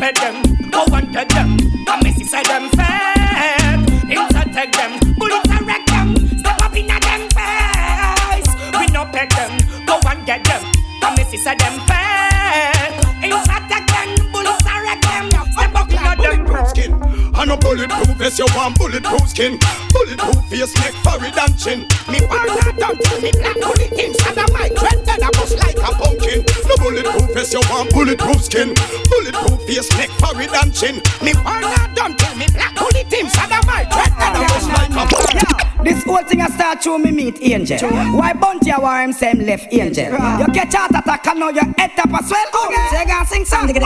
Speaker 29: I
Speaker 27: pay them, go and get them. I miss you say them fed. Intertake them, bullets and wreck them. Step up in a them face. We no pay them, go and get them. I miss you say them fed. Intertake them, bullets and wreck them. Step up in a them
Speaker 39: bulletproof. And a bulletproof vest, you want bulletproof skin. Bulletproof face, neck, forehead and chin. Me partner don't tell me black bullet inside of my dread, then I bust like a pumpkin. No bulletproof vest, you want bulletproof skin. Bulletproof face, neck, forehead and chin. Me partner don't tell me black bullet inside of my dread, then I bust like a.
Speaker 12: This whole thing I start to me meet angel. Why Bunty a war him same left angel? You catch heart attack and now your head tap as well. Okay. So you gonna sing song. Okay.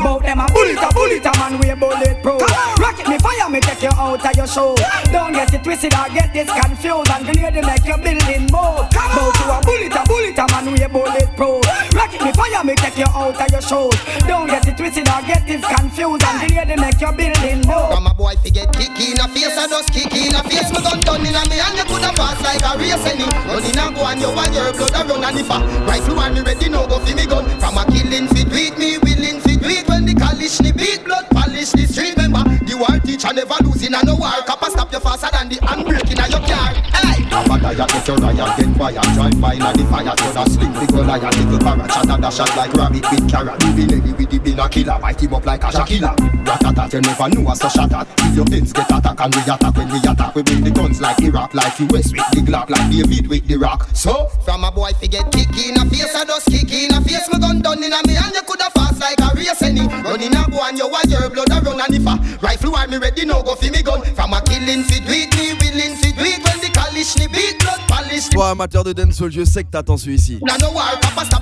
Speaker 12: Bout them a bullet a bullet a man we bulletproof. Rocket me fire me take you out of your show. Don't get it twisted or get this confused and grenade make your building move. Bout you a bullet a bullet a man we bulletproof. Rocket me fire me take you out of your show. Don't get it twisted or get this confused and grenade make your building move.
Speaker 10: From a boy fi get kick in a face, I just kick in a face. Me gun done in a me and you coulda pass like a race any. Running and go and you want your blood a run and if a rifle one me ready now go fi me gun. From a killing fi do me willing fi do. When the college ni beat, blood polish the street. Remember the war teacher never losing a no war. Kappa stop you faster than the handbrake in a your car. Have a diet, get your riot, get quiet Drive by na the fire, so that sling gun like little parrot Shot a dash shot like rabbit with carrot. The villainy with the bin a killer Bite him up like a Shakila Ratatat, you never know what's so shot at If your ends get attack and we attack When we attack, we bring the guns like Iraq Like US with the Glock, like David with the rock. So, from a boy fi get kick in a face I just kick in a face. Me gun done in a me and you coulda fast like a race any. Running a go and you want your blood a run And if a rifle war me ready now go fi me gun. From a killing fi do it, me willing fi do it When the college ni beat, blood polish
Speaker 8: Toi, amateur de dancehall, je sais que t'attends celui-ci.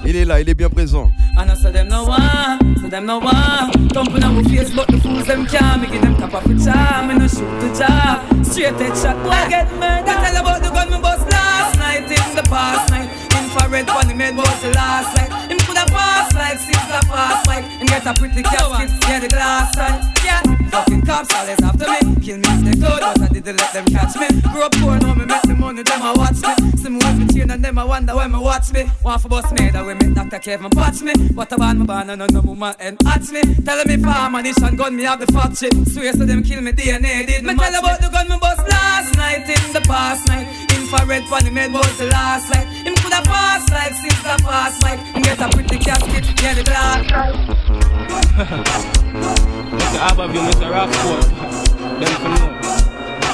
Speaker 8: Il est là, il est bien présent.
Speaker 4: And I say them no one, so them no one. Thumping on my face, but the fools them can't make it them cap off the charm. Me no shoot the jar, straight head shot, boy get murdered. Tell about the gun me bust last night in the past night. Infrared made was the last night. Coulda pass like six a fast like and get a pretty casket, yeah the glass side, yeah. Fucking cops always after me, kill me if they could, but I didn't let them catch me. Grew up poor, now me make the money, them a watch me. See me with me chain and them a wonder when me watch me. Want for me, that way me Dr. Kevin patch me. What a band me ban and no woman and hatch me. Tell me farm ammunition gun me have the factory. Swear so them kill me DNA did me. tell about the gun me bust last night in the past night. Infrared funny made was the last light. Him coulda pass like since the past like. Him get a pretty casket, yeah the glass.
Speaker 35: Mr. Abbeville, Mr. Rockport. Them for know.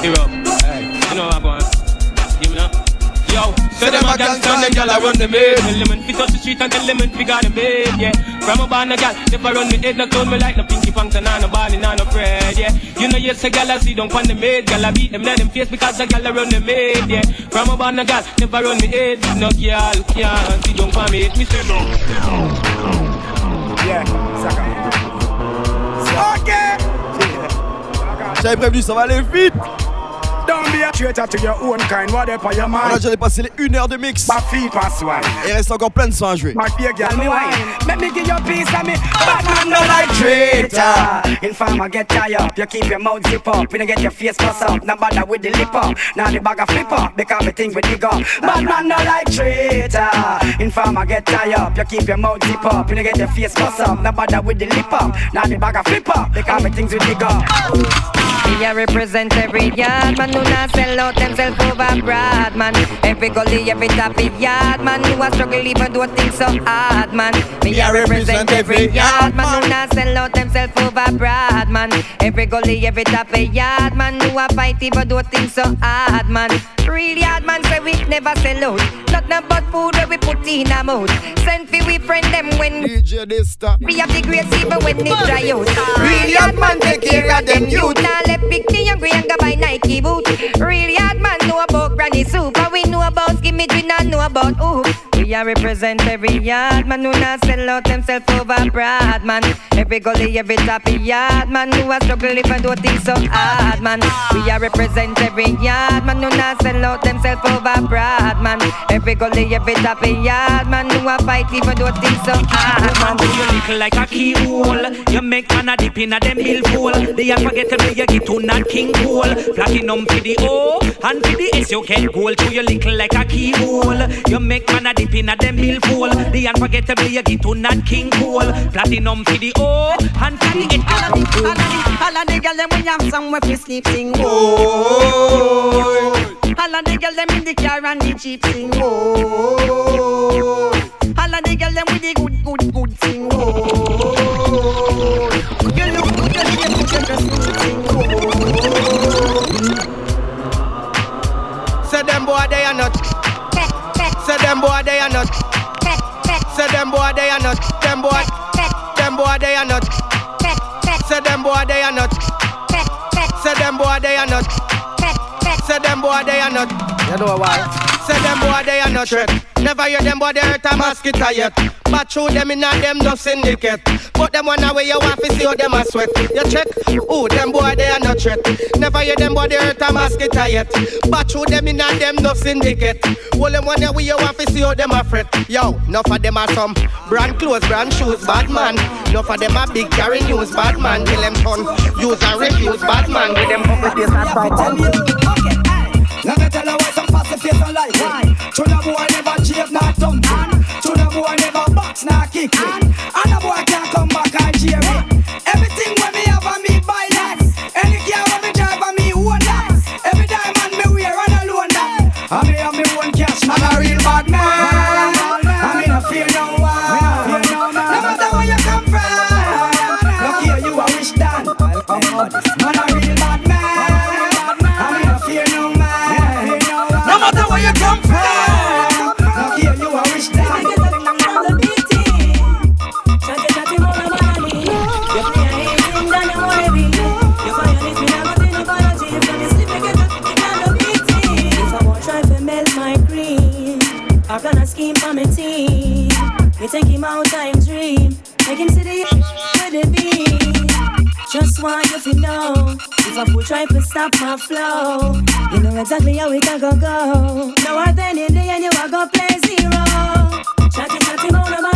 Speaker 35: Hero. Hey, you know I'm going. Yo, so them a gangsta and gyal a run the maid. Tell them fit touch the street and tell them fi got the bed, yeah. From a born a gal, never run me head, no clone me like no pinky punks and no ball and no bread, yeah. You know yes a gal a see don't on the maid, gal a beat them let them face because a gal a run the maid, yeah. From a born a gal, never run me head, no gal can't see don't on me, me say no.
Speaker 32: Yeah, Saka. Okay.
Speaker 8: J'avais prévenu, ça va aller vite.
Speaker 32: Don't be a traitor to your own kind. Whatever your
Speaker 8: On a
Speaker 32: mind.
Speaker 8: déjà dépassé les 1 heure de mix.
Speaker 32: My feet pass wine.
Speaker 8: Et il reste encore plein de sons à jouer.
Speaker 32: My beer girl, me wine.
Speaker 12: Let me give you a piece of me. Bad man no like traitor. Informer get tired up. You keep your mouth zip up. You don't get your face bust up. Now bother with the lip up. Now the bag a flip up. Because the things we dig up. Bad man no like traitor. Informer get tired up. You keep your mouth zip up. You don't get your face bust up. Now bother with the lip up. Now the bag a flip up. Because the things we dig up.
Speaker 32: Me a represent every yard man who not sell out themself over broad man. Every gully, every top of yard man who a struggle even do things so hard man. Me a represent every yard man who not sell out themself over broad man. Every gully, every top of yard man who a fight even do things so hard man. Real yard man say we never sell out. Not but food where we put in a mouth. Send fi we friend them when
Speaker 40: DJ Dysta.
Speaker 32: we have the grace even when it dry out.
Speaker 40: Real yard man take care of them youth.
Speaker 32: Now let big thing and green go buy Nike boot. Real yard man know about granny soup. And we know about skinny we not know about ooh. We a represent every yard man who not sell out themself over broad man. Every gully, every top of yard man who a struggle if I do things so hard man. We are represent every yard man who not sell out themself over broad man. Every gully, every top of yard man who a fight even do things so hard man.
Speaker 23: You look like a keyhole. You make man a dip in a them billfold. The unforgettable you get to not king cool. Platinum for the O and for the S you get gold. To you look like a keyhole. You make man a dip in a them billfold. The unforgettable you get to not king cool. Platinum for the O and for the
Speaker 37: All of the, all of the girls them when you have somewhere to sleep sing. Oh. All of the girls them in the car and the jeep sing. Oh. All of the girls them with the good, good, good sing. Oh.
Speaker 8: Boy they are not. Them boy. Them boy they are not. Say them boy they are not. Boy they are not. You know why? Say them boy they are not threat. Never hear them boy they hurt a mosquito yet. But through them in them no syndicate. But them one away you want to see how them a sweat. You check? Ooh, them boy they are not threat. Never hear them boy they hurt a mosquito yet. But through them in them no syndicate. Well them one away you want to see how them a fret. Yo, enough of them are some brand clothes, brand shoes, bad man. Enough of them are big carry news, bad man. Till them turn use and refuse, bad man. With them public face and
Speaker 12: Let me tell you why some passive face and like Why? To the boy never chase not something To the boy never box not kick it. And the boy here,
Speaker 29: want you to know. If a fool try to stop my flow You know exactly how it a go go. Now the end of the end you a go play zero. Chatty chatty about no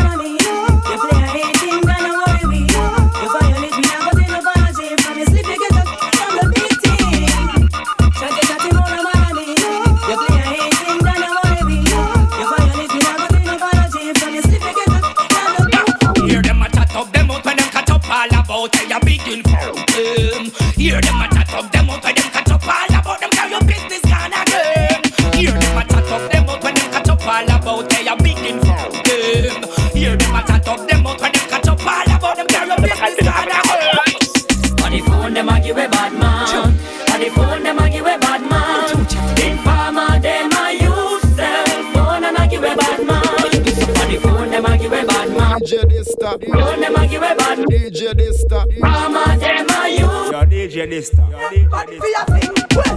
Speaker 29: Dysta. Phone, them a give a bad.
Speaker 40: DJ Dysta.
Speaker 29: Informer, them a use.
Speaker 35: Yo, DJ Dysta.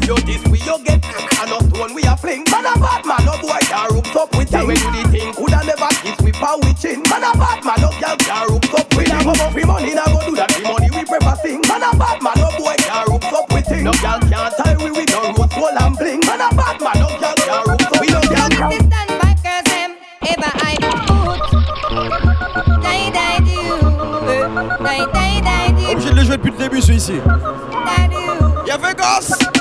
Speaker 24: Yo, this we you get And us one we a fling Man a bad man, no boy can rook up with him When you the thing Coulda never kiss with power with chin Man a bad man, no girl can rook up with him Come up free money, now go do that free money we prefer sing Man a bad man, no boy can rook up with him No girl can't
Speaker 8: le jouer depuis le début celui-ci.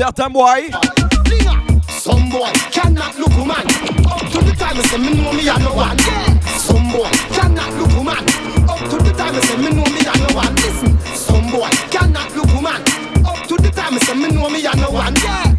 Speaker 8: Certains boys.
Speaker 25: Some boy cannot look woman. Up to the time I say me know me a no one. Some boy cannot look woman. Up to the time I say me know me a no one. Listen, some boy cannot look woman. Up to the time I say me know me a no one. Some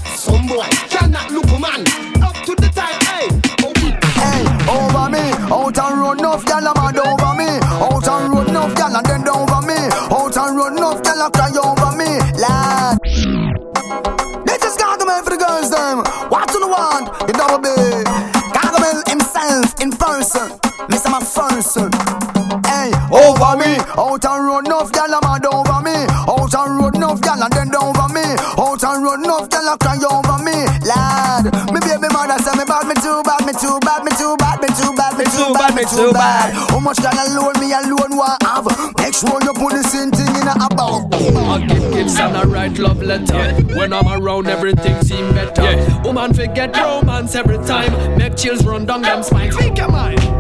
Speaker 41: too bad, me too bad. How much gal alone me alone want have? Make sure you put the same thing in a about.
Speaker 16: I give gifts and I write love letter. When I'm around, everything seem better. Woman forget romance every time. Make chills run down them spines. Speak your mind.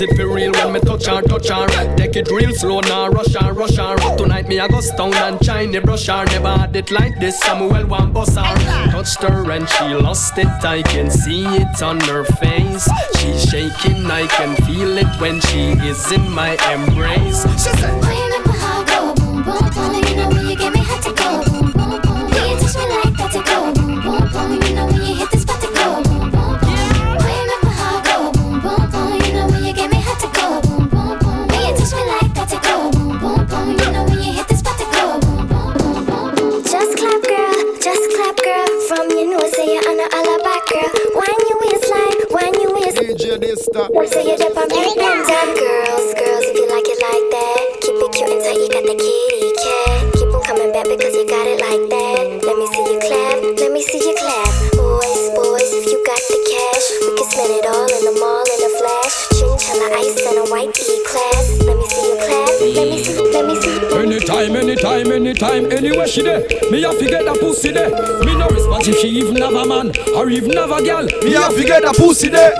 Speaker 16: Lose it real when me touch her, touch her. Take it real slow now, rush her, rush her. Tonight me I go stone and shiny brush her. Never had it like this, Samuel one boss her. Touched her and she lost it, I can see it on her face. She's shaking, I can feel it when she is in my embrace. She said. Anytime, anywhere she there. Me have to get that pussy there. Me no response if she even have a man or even have a girl.
Speaker 8: Me have to get that pussy there.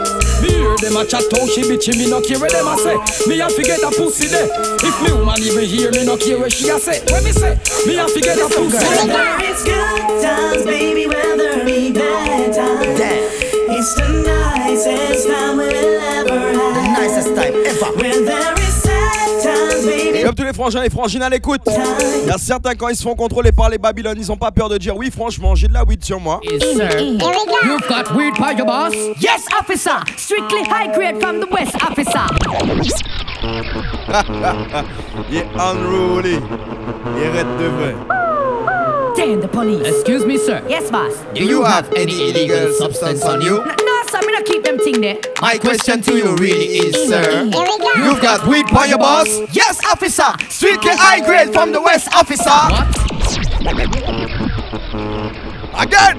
Speaker 16: Me hear them a chat how she bitchy, me no care what them a say. Me have to get that pussy there. If me woman even hear me no care what she a say. When me say, me have to get that pussy there.
Speaker 29: It's good times, baby, whether be bad times. It's the nicest time we'll ever have. The
Speaker 41: nicest time ever.
Speaker 29: When there is sad times,
Speaker 8: les frangins et frangines à l'écoute, il y a certains quand ils se font contrôler par les Babylone, ils ont pas peur de dire oui, franchement, j'ai de la weed sur moi.
Speaker 20: You've got weed by your boss? Yes, officer. Strictly high grade from the West, officer. [laughs]
Speaker 8: il est unruly. Il est raide de vrai.
Speaker 20: Damn the police.
Speaker 42: Excuse me, sir.
Speaker 20: Yes, boss.
Speaker 42: Do you have any illegal substance on you?
Speaker 20: No, no sir, me not keep them thing there.
Speaker 42: My question to you really is, sir.
Speaker 8: You've got weed by your boss?
Speaker 20: Yes, officer.
Speaker 8: Strictly high grade from the West, officer. What? Again.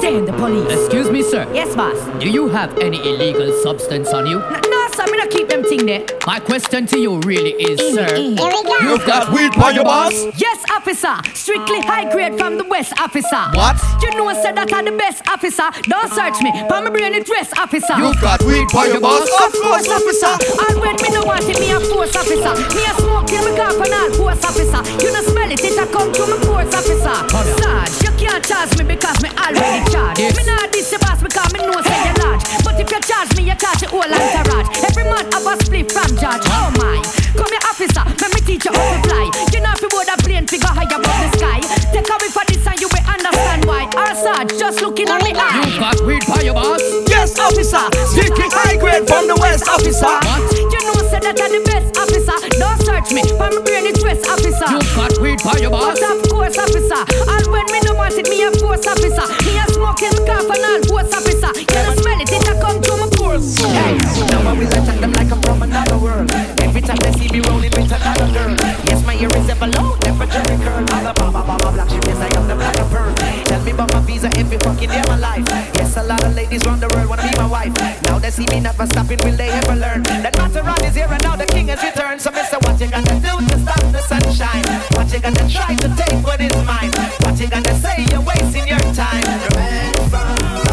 Speaker 20: Damn the police.
Speaker 42: Excuse me, sir.
Speaker 20: Yes, boss.
Speaker 42: Do you have any illegal substance on you?
Speaker 20: No, no sir, me not keep them thing there.
Speaker 42: My question to you really is, mm, sir. Mm.
Speaker 8: You've got weed by your boss?
Speaker 20: Yes, officer. Strictly high grade from the West, officer.
Speaker 8: What?
Speaker 20: You know, I said that I'm the best officer. Don't search me. Palm my brain it dress, officer.
Speaker 8: You've got weed by your boss?
Speaker 20: Of course, officer. All when me no want it, me a force officer. Me a smoke till me cough and all force officer. You no smell it, it a come to me force officer. Sarge, you can't charge me because me already charged. Me not this your boss because me know say you large. But if you charge me, you charge the whole entourage. Every man have a split from judge. Oh my, come here officer, let me teach you how to fly. You know if you board a plane, figure high above the sky. Take away for this and you will understand why. Our Sarge, just looking at me eye.
Speaker 42: You've got weed by your boss?
Speaker 20: Yes, officer.
Speaker 8: Strictly high grade from the West, officer.
Speaker 42: What?
Speaker 20: You know say that I'm the best officer. Don't search me, palm my brain it dress officer.
Speaker 42: You've got weed by your boss?
Speaker 20: But of course, officer. And when me no want it, me a force officer. Me a smoking me cough and all force officer. You don't smell it, it a come to my pores.
Speaker 43: Hey, now I will attack them like I'm from another world. Every time they see me rolling with another girl. Yes, my ear is ever low, temperature curl. Baba baba baba black shit, yes I am the black of pearl. Tell me about my visa every fucking day of my life. Yes, a lot of ladies round the world wanna be my wife. Now they see me never stopping, will they ever learn? That Maserati is here and now the king has returned. So Mister, what you gonna do to stop the sunshine?
Speaker 16: What you gonna try to take what is mine? What you gonna say? You're wasting your time.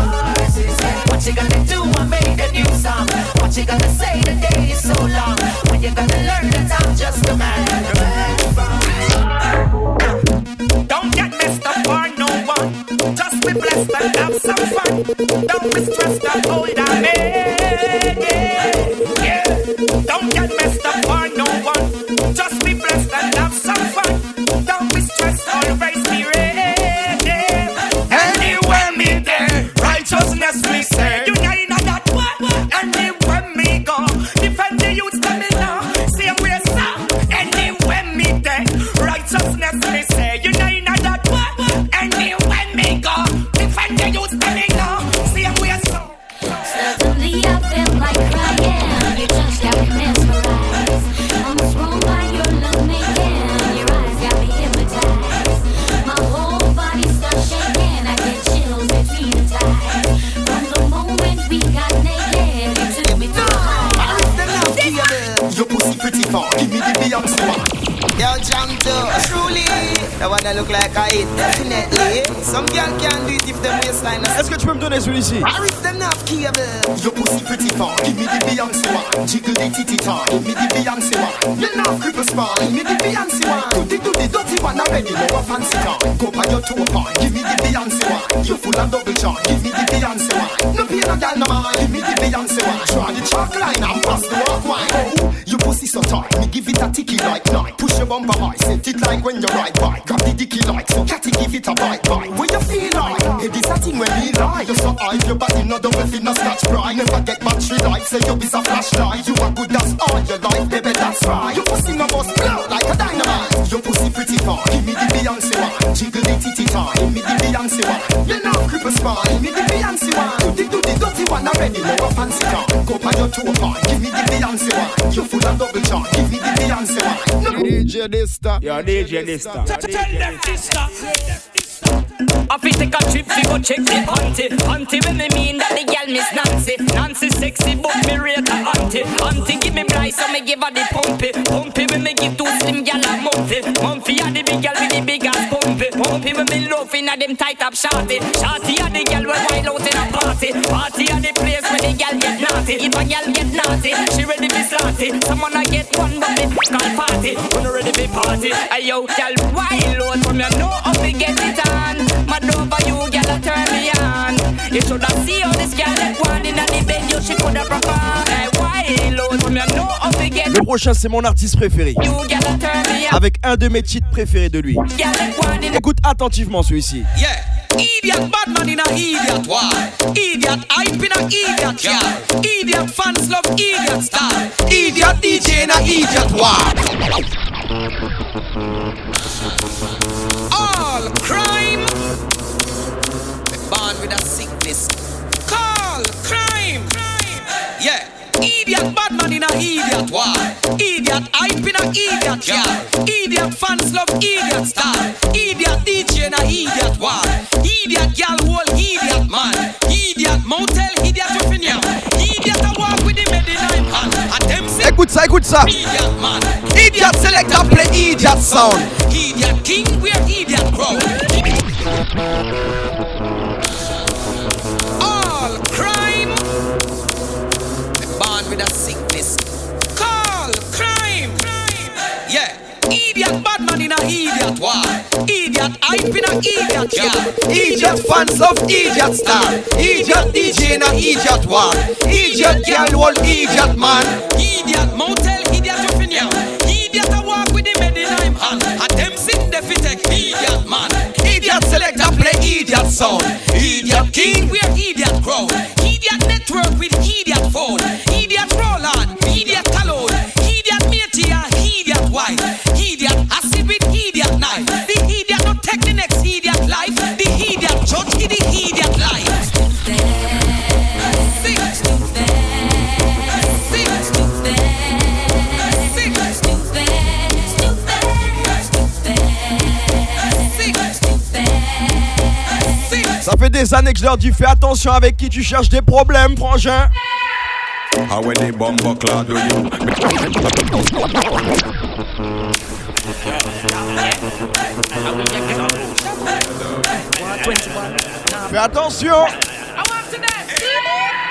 Speaker 16: What you gonna do? I make a new song. What you gonna say? The day is so long. When you gonna learn that I'm just a man? Don't get messed up for no one. Just be blessed and have some fun. Don't be stressed and hold on. Yeah. Don't get messed up for no one. Just be blessed and have some fun. Don't be stressed, always be ready. There, righteousness me say.
Speaker 41: Yo, jam too, truly. That one I look like I eat, definitely. Some girl can't do it if them waistline is.
Speaker 8: Est-ce que tu peux me donner celui-ci
Speaker 41: I rip them not cable.
Speaker 10: Your pussy pretty far, give me the Beyonce one. Jiggle the titty tar, give me the Beyonce one. You know cripple spine, give me the Beyonce one. Do the do the dirty one already, no a fancy car. Go by your toe point, give me the Beyonce one. You full of double charge, give me the Beyonce one. No pain no gal no mind, give me the Beyonce one. Draw the chalk line and pass the walk wine. Oh, your pussy so tight, me give it a ticky like night. Push your bumper high, set it like when you ride bike. Grab the dicky like so, catty give it a bite bite. What you feel like? Hey, this a thing when me lie. You so high, your body no double fit no scratch pride. Never get battery light, say you be a flashlight. You are good as all your life, baby, that's right. Your pussy no bust blow like a dynamite. Your pussy pretty far, give me the Beyonce one. Jiggle the titty tar, give me the Beyonce one. You know cripple spine, give me the Beyonce one. Do the do the dirty one already, no a fancy car. Go by your toe point, give me the Beyonce one. You full of double charge, give me the Beyonce one. No
Speaker 8: DJ Dysta.
Speaker 35: Yo, DJ Dysta.
Speaker 4: Uh, tell them this uh. I fi take a trip fi go check the auntie. Auntie when me mean that the gal miss Nancy. Nancy sexy but me rate her auntie. Auntie give me bright so me give her the pumpy. Pumpy when me give two slim gal a mumpy Mumpy a the big gal with the big ass pumpy. Pumpy when me love inna them tight up shorty. Shorty a the gal when wild out in a party. Party a the place where the gal get naughty. If a gal get naughty, she ready be slaughty Someone a get one but me call party. When you ready be party? Hey yo, gal wild out from you know how to get it on Mad over you, gal a turn me on You shoulda see how this gal let one inna the bed You she coulda proper Hey wild out from you know how to get
Speaker 8: Le prochain, c'est mon artiste préféré. Avec un de mes titres préférés de lui. Écoute attentivement celui-ci.
Speaker 5: Yeah. Idiot bad man in a idiot. Idiot hype in a idiot. Idiot fans love idiot. Idiot DJ in a idiot. With. Call crime. Yeah. Idiot bad man in a idiot war. Idiot hype in a idiot car. Idiot fans love idiot star. Idiot DJ in a idiot war. Idiot gal whole idiot man. Idiot motel idiot opinion. Idiot a walk with the medicine hand. And them say
Speaker 8: Écoute ça, écoute ça.
Speaker 5: idiot man. Idiot selector play idiot sound. Idiot king wear idiot crown. With a sickness. Call crime. Yeah. Idiot bad man in a idiot war. Idiot hype in a idiot car. Idiot fans love idiot star. Idiot DJ in a idiot war. Idiot girl whole idiot man. Idiot motel idiot opinion. Idiot a walk with the medicine hand. And them sit the fit take idiot man. Idiot selector play idiot sound. Idiot king wear idiot crown. Idiot network with idiot phone. Idiot roll on. Idiot cologne. Idiot matey idiot wife. Idiot acid with idiot knife. The
Speaker 8: Ça fait des années que je leur dis fais attention avec qui tu cherches des problèmes, frangin.
Speaker 44: You?
Speaker 8: Fais attention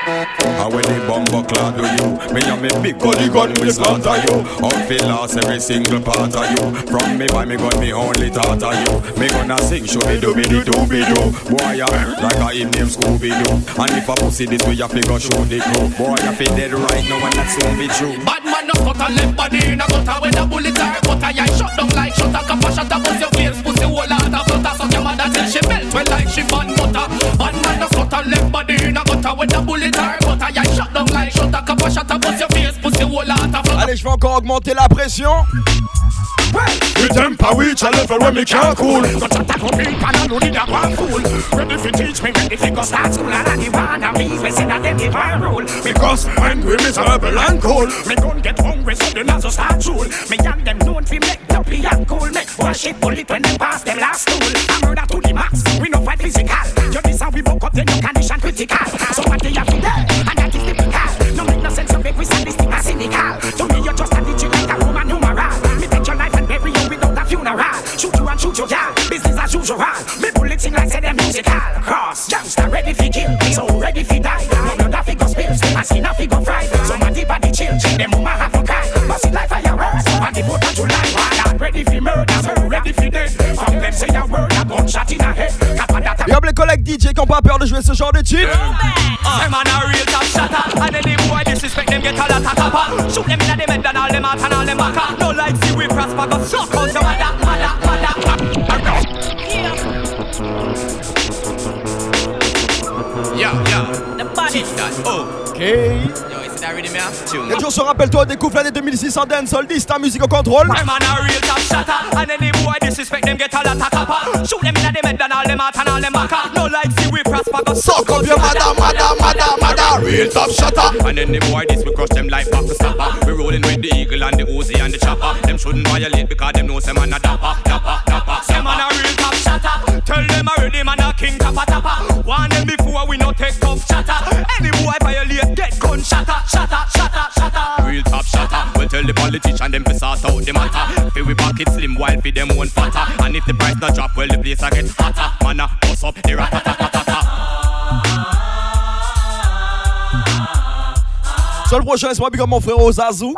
Speaker 45: And when the bumbo clad do you Me and me big gully gun will slaughter you. Outfit lost every single part of you. From me by me gun me only thought of you. Me gonna sing show me do me do do be do. Boy ya like a him name Scooby Doo And if a pussy this way you figure show the crew Boy you fi dead right now and that's soon be true.
Speaker 27: Bad man no cut a left body in a gutter. When a bullet are cut a eye shut down like shut a cup a shut a bust your face Pussy whole heart a flutter Suck your mother till she melt well like she burn butter. Bad man no cut a left body in a gutter. When a bullet are cut a eye shut down like shut a cup a a bust your face Pussy whole heart a
Speaker 8: Allez, je vais encore augmenter la pression.
Speaker 45: The temper reach a level where me can't cool.
Speaker 27: Got shut a come in and I know need a one fool. Ready fi teach me ready fi go start school. And I the one a me we say that them the one rule.
Speaker 45: Because angry miserable and cold
Speaker 27: Me gun get hungry so the nazo start drool. Me and them known fi make dumpy and cool. Make wash it bullet when them pass them last stool I murder to the max, we woke up then your condition critical. So what they have to do, and that is typical No make no sense to make we sadistic and cynical. To me you're just a digit like a Roman numeral Me take your life and bury you without a funeral. Shoot you and shoot your gal, business as usual. Me bullet sing like say them musical. Cross, youngster ready fi kill. So ready fi die, no blood a fi go spill. My skin a fi go fry, so my deep body chill. Them mama have to cry, but see life fireworks On the 4th of July, ready fi murder So ready fi dead, from them say a word A gunshot in a head,
Speaker 8: DJ qui ont pas peur de jouer ce genre de tube.
Speaker 27: Them man a real top shatter. And any boy disrespect them get a lot of Shoot them in the head and all them out and all them back No like see we prosper go suck out your mother, mother, mother. Yeah, yeah. The body. Oh.
Speaker 8: Ok.
Speaker 27: Yo, is that really me a tune?
Speaker 8: Et toujours se rappelle-toi, découvre l'année 2006 en dancehall, dis ta musique au contrôle.
Speaker 27: Them man a real top shatter And any boy disrespect them get a lot of tapa Shoot them in the head and all them out and all them back No like see we prosper go suck out your mother, mother, mother, mother
Speaker 45: Real top shutter
Speaker 18: And then the boy this we crush them like back stopper. We rolling with the eagle and the Uzi and the chopper. Them shouldn't violate because them know some man a dapper, dapper, dapper.
Speaker 27: Say man a real top shatter Tell them already man a king tapper tapper Warn them before we no take tough chatter Any boy violate get gun shatter Shatter, shatter, shatter
Speaker 18: Real top shatter. We tell the politician them to sort out the matter. Fi we pocket slim while fi them one fatter. And if the price not drop, well the place a get hotter. Man a bust up the rat tat tat tat.
Speaker 8: Sur le prochain, laisse-moi big up mon frère Ozazou.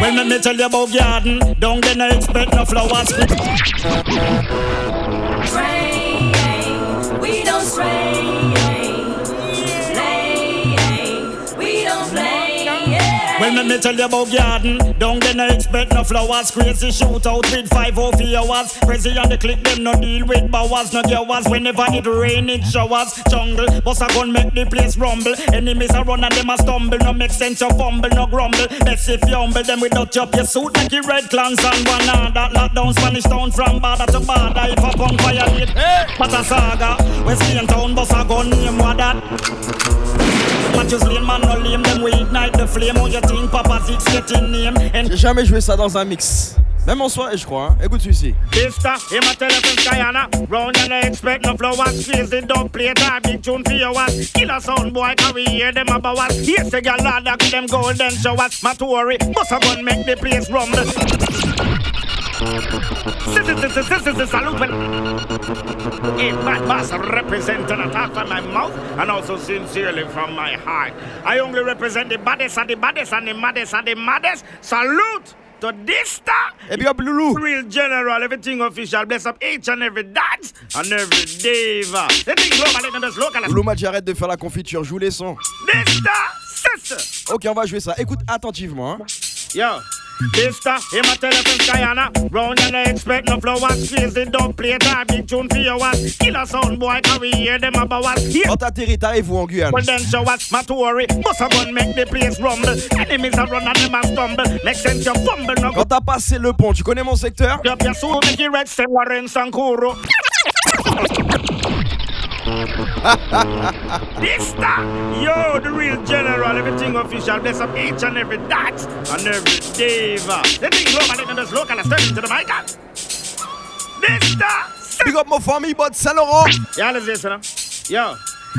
Speaker 46: When me, me tell you about garden, don't get I expect no flowers.
Speaker 16: Rain, we don't stray.
Speaker 46: When me, tell you about garden, don't then I expect no flowers. Crazy shoot out with five or four hours. Crazy on the click, them no deal with bowers, no girls. Whenever it rain, it showers. Jungle, boss a gun make the place rumble. Enemies a run and them a stumble. No make sense, you fumble, no grumble. Best if you humble them without your your suit like you red clans and one that lock down Spanish town from border to border. If a punk violate, but a saga. West town, boss a gun name what that.
Speaker 8: J'ai jamais joué ça dans un mix. Même en soirée, je crois. hein. Écoute celui-ci.
Speaker 46: Sister, him a telephone Guyana. Round and I expect no flowers. Crazy don't play that big tune for your ass. Killer sound boy, can we hear them about us? Yes, the gal lad that give them golden showers. Matori, bust a gun make the place rumble. Salute when a bad boss representing a talk from my mouth and also sincerely from my heart. I only represent the baddest and the baddest and the maddest and the maddest. Salute to this star.
Speaker 8: Et big up Loulou.
Speaker 46: Real general, everything official. Bless up each and every dance and every diva. The thing global, let us local.
Speaker 8: Loulou m'a dit arrête de faire la confiture, joue les sons.
Speaker 46: This star, sister.
Speaker 8: Ok, on va jouer ça. Écoute attentivement. hein.
Speaker 46: Yo. Sister, telephone Guyana. Round and I expect no flowers. Crazy don't play that big tune for your ass. Killer sound boy, can we hear them about us? Yeah.
Speaker 8: Quand t'atterris, t'arrives où en Guyane
Speaker 46: Well then show us Matori Bust a gun make the place rumble Enemies a run and them a stumble Make sense you fumble no
Speaker 8: Quand t'as passé le pont, tu connais mon secteur?
Speaker 46: Your soul make it red say Warren Sankuro [laughs] This star, yo, the real general, everything official, bless up each and every dance and every diva. The thing global, me just local, I step into the mic. This star,
Speaker 8: Big up mon famille, but Saint Laurent.
Speaker 46: yeah, let's listen. Yo.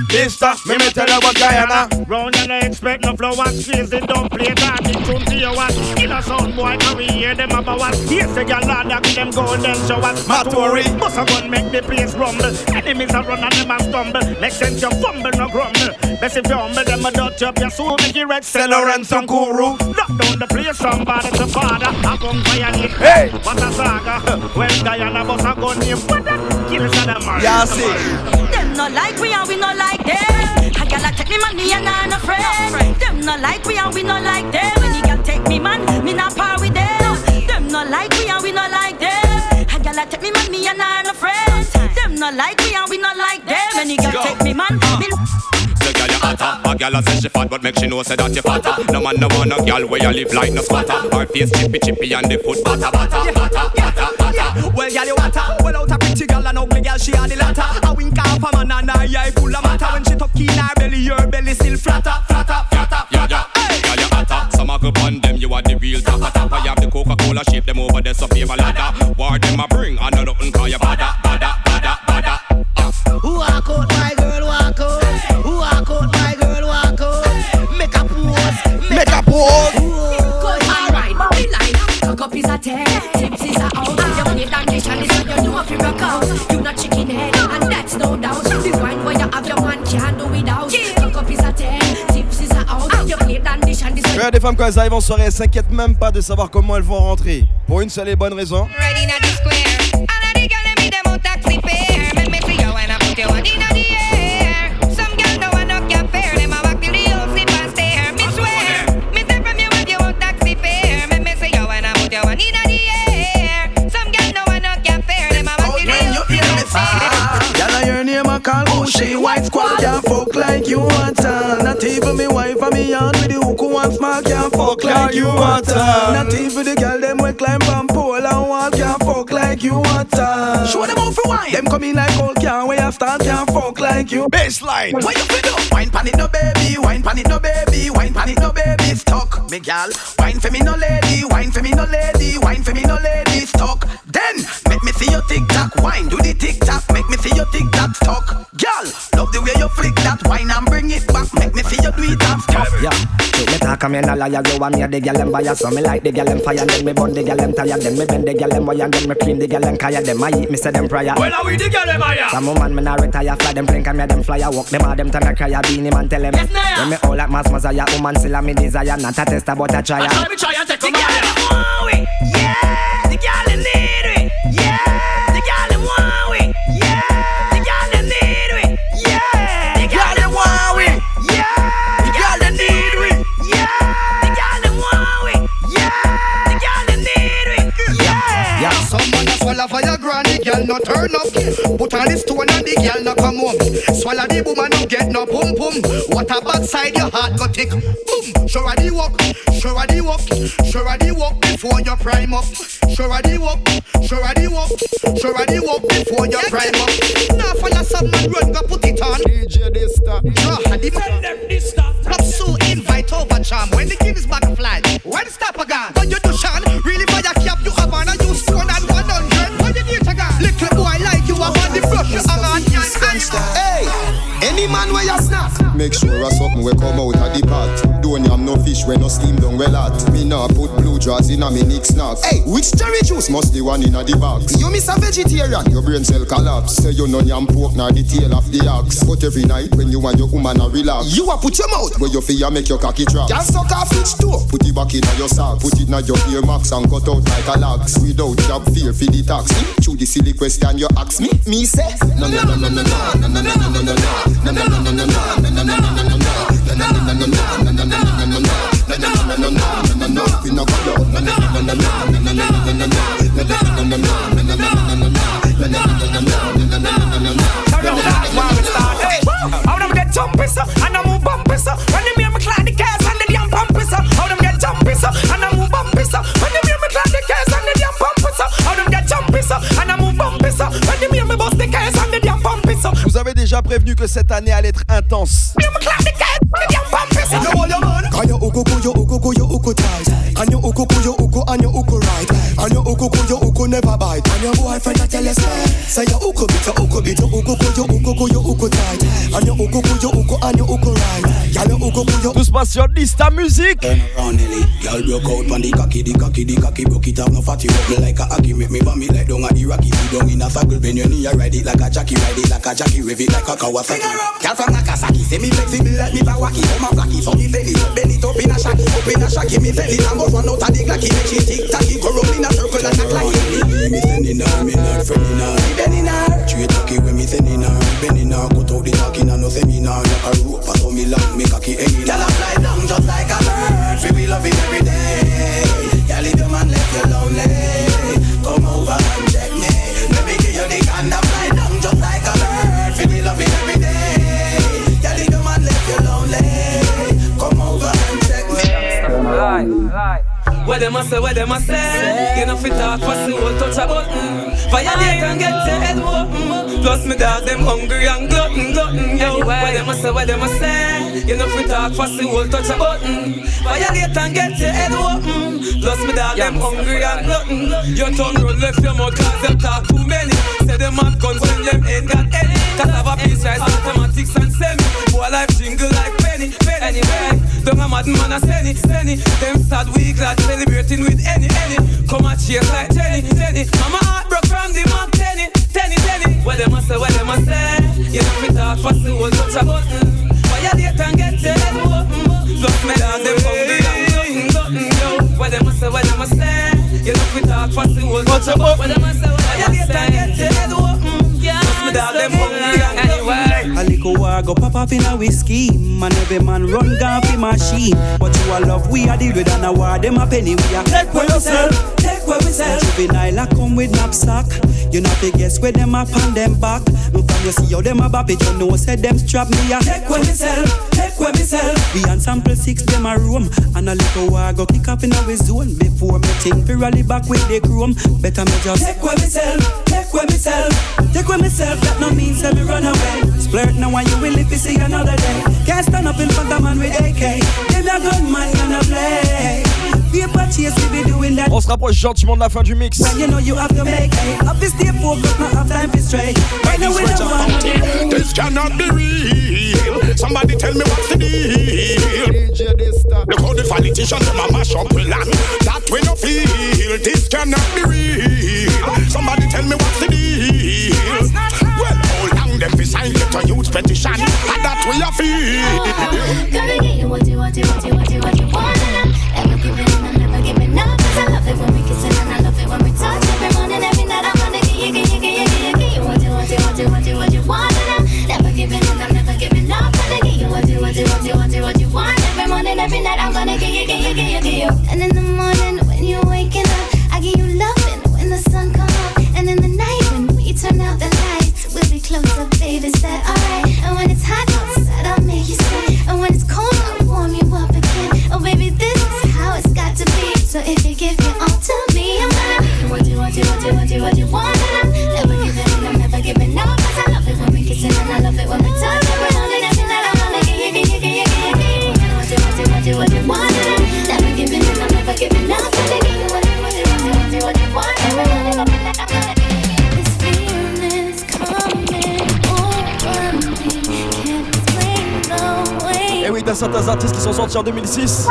Speaker 32: Mister, me me tell you about Guyana.
Speaker 46: Round and I expect no flow. flowers, crazy, don't play that. It tune to your what? In a sound boy, can we hear them about what? Yes, a gal lad, give them golden showers.
Speaker 32: Matori.
Speaker 46: Must a gun make the place rumble. Enemies a run and them a stumble. Make sense you fumble, no grumble. Best if you humble them a dot up your soul, make you red
Speaker 32: Send her and some guru.
Speaker 46: Lock down the place, somebody to father. I come violate.
Speaker 32: Hey.
Speaker 46: What a saga. Well, Diana bust a gun name. What a kill Saddam Hussein.
Speaker 32: Yeah, see.
Speaker 29: Them not like we and we not like them. I got take me money and I'm a friend. Them not like we and we not like them. When you got take me man, me not par with them. Them not like we and we not like them. I got take me money and I'm a friend. Them not like we and we not like them. When you got take me man, me
Speaker 18: Say girl you hotter. A girl a say she fat but make she know say that you fatter. No man no want a girl where you live like no squatter Her face chippy chippy and the foot batter batter batter batter batter.
Speaker 15: Well, girl, you want her. Well, out a pretty girl, an ugly girl, she had the latter. I wink off a man and her eye full of matter. When she tuck in her belly, your belly still flatter, flatter, flatter.
Speaker 18: Yeah, yeah, girl you hotter. Some a go on them, you are the real tapper tapper You have the Coca-Cola shape, them over there so favor ladder? War them a bring, and no nothing call you bada, bada, bada, bada
Speaker 15: Walk out, my girl,
Speaker 32: des femmes quand elles arrivent en soirée, elles s'inquiètent même pas de savoir comment elles vont rentrer. Pour une seule et bonne raison.
Speaker 3: Name call Bushy White squad. Can't fuck like you want her. Not even me wife and me aunt with the hook who want small can't fuck like you want her. Not even the girl them we climb on pole and wall can't fuck like you want her. Show them out for wine Them come in like old can where you stand can't fuck like you.
Speaker 32: Baseline.
Speaker 3: What you fi do? Wine pan it no baby, wine pan it no baby, wine pan it no baby. Stuck me gal. Wine for me no lady, wine for me no lady, wine for me no lady. Stuck Then make me see your tick tock, wine do the tick tock, make me see your tick tock stuck Gal, love the way you flick that wine and bring it back, make me see you do it and stop
Speaker 41: Yeah, so me talk and me no liar You want me the girl them bias. So me like the girl them fire Then me burn the girl them tired. Then me bend the girl them wire Then me clean the girl them kaya. Them I eat me say them prior.
Speaker 46: Well, are we the girl them higher?
Speaker 41: Some woman me not retire Fly them plane Come here them flyer. Walk them all them turn a cry Beenie Man tell them.
Speaker 46: Yes, now, yeah.
Speaker 41: Me all like mass Messiah Woman still a me desire. Not a tester but a trier
Speaker 46: Let me try and take
Speaker 15: The
Speaker 46: a
Speaker 15: girl.
Speaker 46: Man.
Speaker 15: them we, yeah. Your granny, girl no turn up. Put on the stone and the girl no come home. Swallow the woman no get no pum pum. What a backside your heart go tick. Boom. Show her the walk, show her the walk, show her the walk before you prime up. Show her the walk, show her the walk, show her the walk before you prime up. Now follow some man run go put it on.
Speaker 3: DJ this stop
Speaker 15: Show her the man them this stuff. Club so invite over charm when the Guinness back fly.
Speaker 47: Any man where you snap.
Speaker 10: Make sure a something we come out of the pot. Don't yam no fish when no steam down well hot. Me nah put blue jaws in a me nick snacks.
Speaker 47: Hey, which cherry juice?
Speaker 10: Must the one in a the box.
Speaker 47: You miss a vegetarian.
Speaker 10: Your brain cell collapse. Say you no yam pork nor the tail of the ox. But every night when you and your woman a relax.
Speaker 47: You a put your mouth.
Speaker 10: Where you feel make your cocky drop.
Speaker 47: Can suck off each toe.
Speaker 10: Put it back in your sock. Put it in your ear max and cut out like a lax. Without job fear for the tax. Through the silly question you ask me.
Speaker 47: Me say.
Speaker 10: No no no no no no no no no no no no no no no no no no
Speaker 46: when them hear me bust the
Speaker 32: case avez déjà prévenu que cette année allait être intense.
Speaker 3: never bite.
Speaker 15: And your boyfriend I tell you say, say your uko bit, your uko bit, your uko go, your uko go, your uko tight. And your uko go, your uko and your uko right. Y'all your uko go, your.
Speaker 46: Tout se passe sur Dysta Music.
Speaker 24: Turn around, Ellie. Y'all broke out on the cocky, the cocky, the cocky. Broke it up, no fatty, rock me like a. Make me a in a bend your knee, I ride it like a jackie Ride it like a jackie Rev it like a kawasaki Y'all from Nakasaki Say me flexible like me bawaki Oh my flaky so me fanny Bend it up in a shaki Up in a shaki me fanny I'm gonna run out of the glacky, make she tick tacky, go roll in a circle. Me sending her, me not friending her Me bending her Straight cocky when me sending her Me bending her, cut out the talking and no seminar Like a rope, pass on me long, me cocky hanging Girl I fly down just like a bird Feel me love it every day Girl if
Speaker 4: What them a say, what them a say? You know fit talk pussy, will touch a button. Violate and get your head open Plus me dog, them hungry and glutton, glutton, yo. What them a say, what them a say. You know fit talk pussy, will touch a button. Violate and get your head open. Plus me dog, them hungry and glutton. Your tongue run left your mouth cause them talk too many. Say them have guns when them ain't got any Cause have a piece rise automatics and semi. Boy life jingle like penny, penny, penny Don't a mad man a send it Them sad weak like celebrating with any, any. Come a chase like Jenny, Jenny. Mama heart broke from the mark, tenny, tenny, tenny What them a say, what them a say You know fit talk fast, the whole touch a button Violate and get your head open Look me down, them hungry and glutton, glutton, yo What them a say, what them a say You know fit talk fast, the whole touch a button What them a say, a say Violate and get open Look me down, them hungry and glutton
Speaker 48: A little war go pop off in a whiskey. Man every man run gone fi machine. But you a love we a deal with and a war them a penny we a
Speaker 4: Take where we sell, take where we sell.
Speaker 48: Juvenile a come with knapsack. You know guess where them a pan them back. And from you see how them a bop it You know say them strap me a
Speaker 4: Take where we sell, take where we sell.
Speaker 48: We on sample six them a room And a little war go kick off in a zone. Before me think fi rally back with the chrome. Better me just
Speaker 4: Take where we sell, take where we sell.
Speaker 48: Take where me self that no means let me run away Splurt now and you will live to see another day Can't stand up in front of man with AK Them a gun man gonna play Paper chase we be doing that
Speaker 46: On se rapproche gentiment de la fin du mix.
Speaker 48: When you know you have to make hay Up this stay focused, not have time to stray Right now we don't want
Speaker 27: This cannot be real. Somebody tell me what's the deal. Look how the politicians them a mash up the land. That we no feel. This cannot be real. Somebody tell me what's the deal. Well, how long them fi sign get a youth petition? And that we a feel.
Speaker 16: Get you what you want, you want, you want, you want, you want, and I'm never giving, I'm never giving up. 'Cause I love it when we kiss and I love it when we touch. Every morning, every night, I'm gonna get you, get you, get you, get you, get you what you want, you want, you want, you want, you want, and I'm never giving, and I'm never giving up. Gonna get you what you want, you want, you want, you want, you want. Every morning, every night, I'm gonna get you, get you, get you, get you. And in the morning, when you're waking
Speaker 46: certains artistes qui sont sortis en 2006.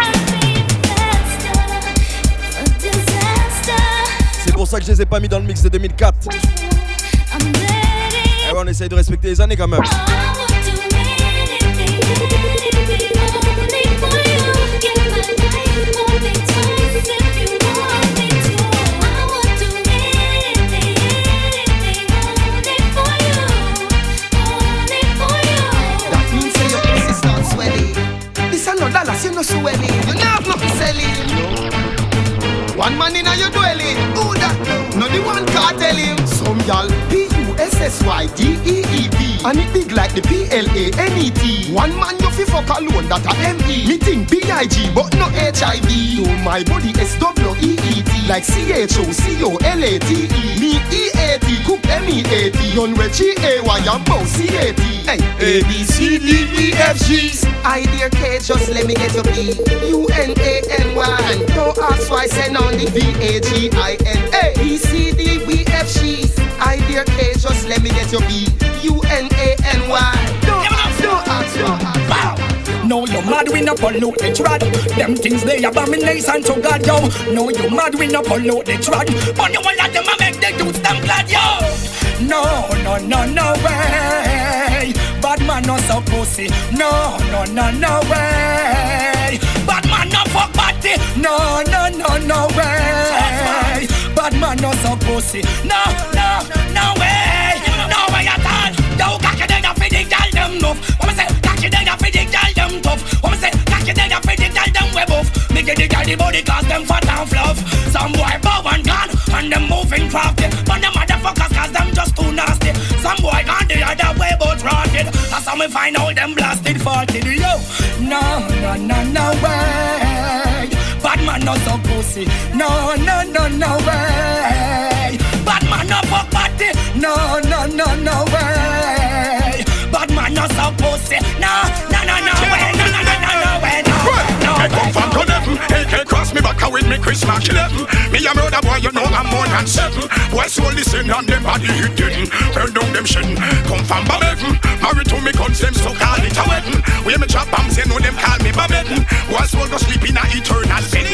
Speaker 46: C'est pour ça que je les ai pas mis dans le mix de 2004. Et ouais, on essaye de respecter les années quand même.
Speaker 10: No swelling. You not have selling. One man in a your dwelling. Who that? No the one cartelling. Some y'all P U S S Y D E E P. And it big like the P L A N E T. One man you fi fuck alone that a M E. Me think B I G but no H I V. To my body S W E E T. Like C H O C O L A T E. Me E A T. Cook M E A T. Yon we G A Y and bow C A T.
Speaker 49: Hey, A B C D E F G. I dear K, just let me get your P. U N A N Y. Don't ask why, send on the V A G I N. A B C D E F dear K, just let me get your B. U N A N Y. Don't ask, don't ask, don't ask.
Speaker 15: No, you mad we no pollute the trad. Them things they abomination to God, yo. No, you mad we no pollute the trad. But you want let them make the dudes them glad, yo. No, no, no, no way. Bad man no so pussy. No, no, no, no way. Bad man no fuck body. No, no, no, no way. Bad man no so pussy. No, no, no way. No way at all. Yo, cocky then you feed the girl them enough. What me say? Cocky then you feed the girl them tough. What me say? Cocky then you feed the girl them web off. Me get the girl the body cause them fat and fluff. Some boy bow and gone and them moving crafty. But them motherfuckers cause them just too nasty. Some boy gone the other way but rotted. That's how me find out them blasted farted. Yo, no, no, no, no way. Bad man not so pussy. No, no, no, no way. Bad man no fuck body. No, no, no, no way.
Speaker 27: Cross me back with me Chris Mark 11 Me a murder boy, you know I'm more than seven Boy soul listen and them body didn't Burn down them shin Come from Babetton Married to me guns, them so call it a wedding. Where me drop bombs, you know them call me Babetton Boy soul go sleep in a eternal sin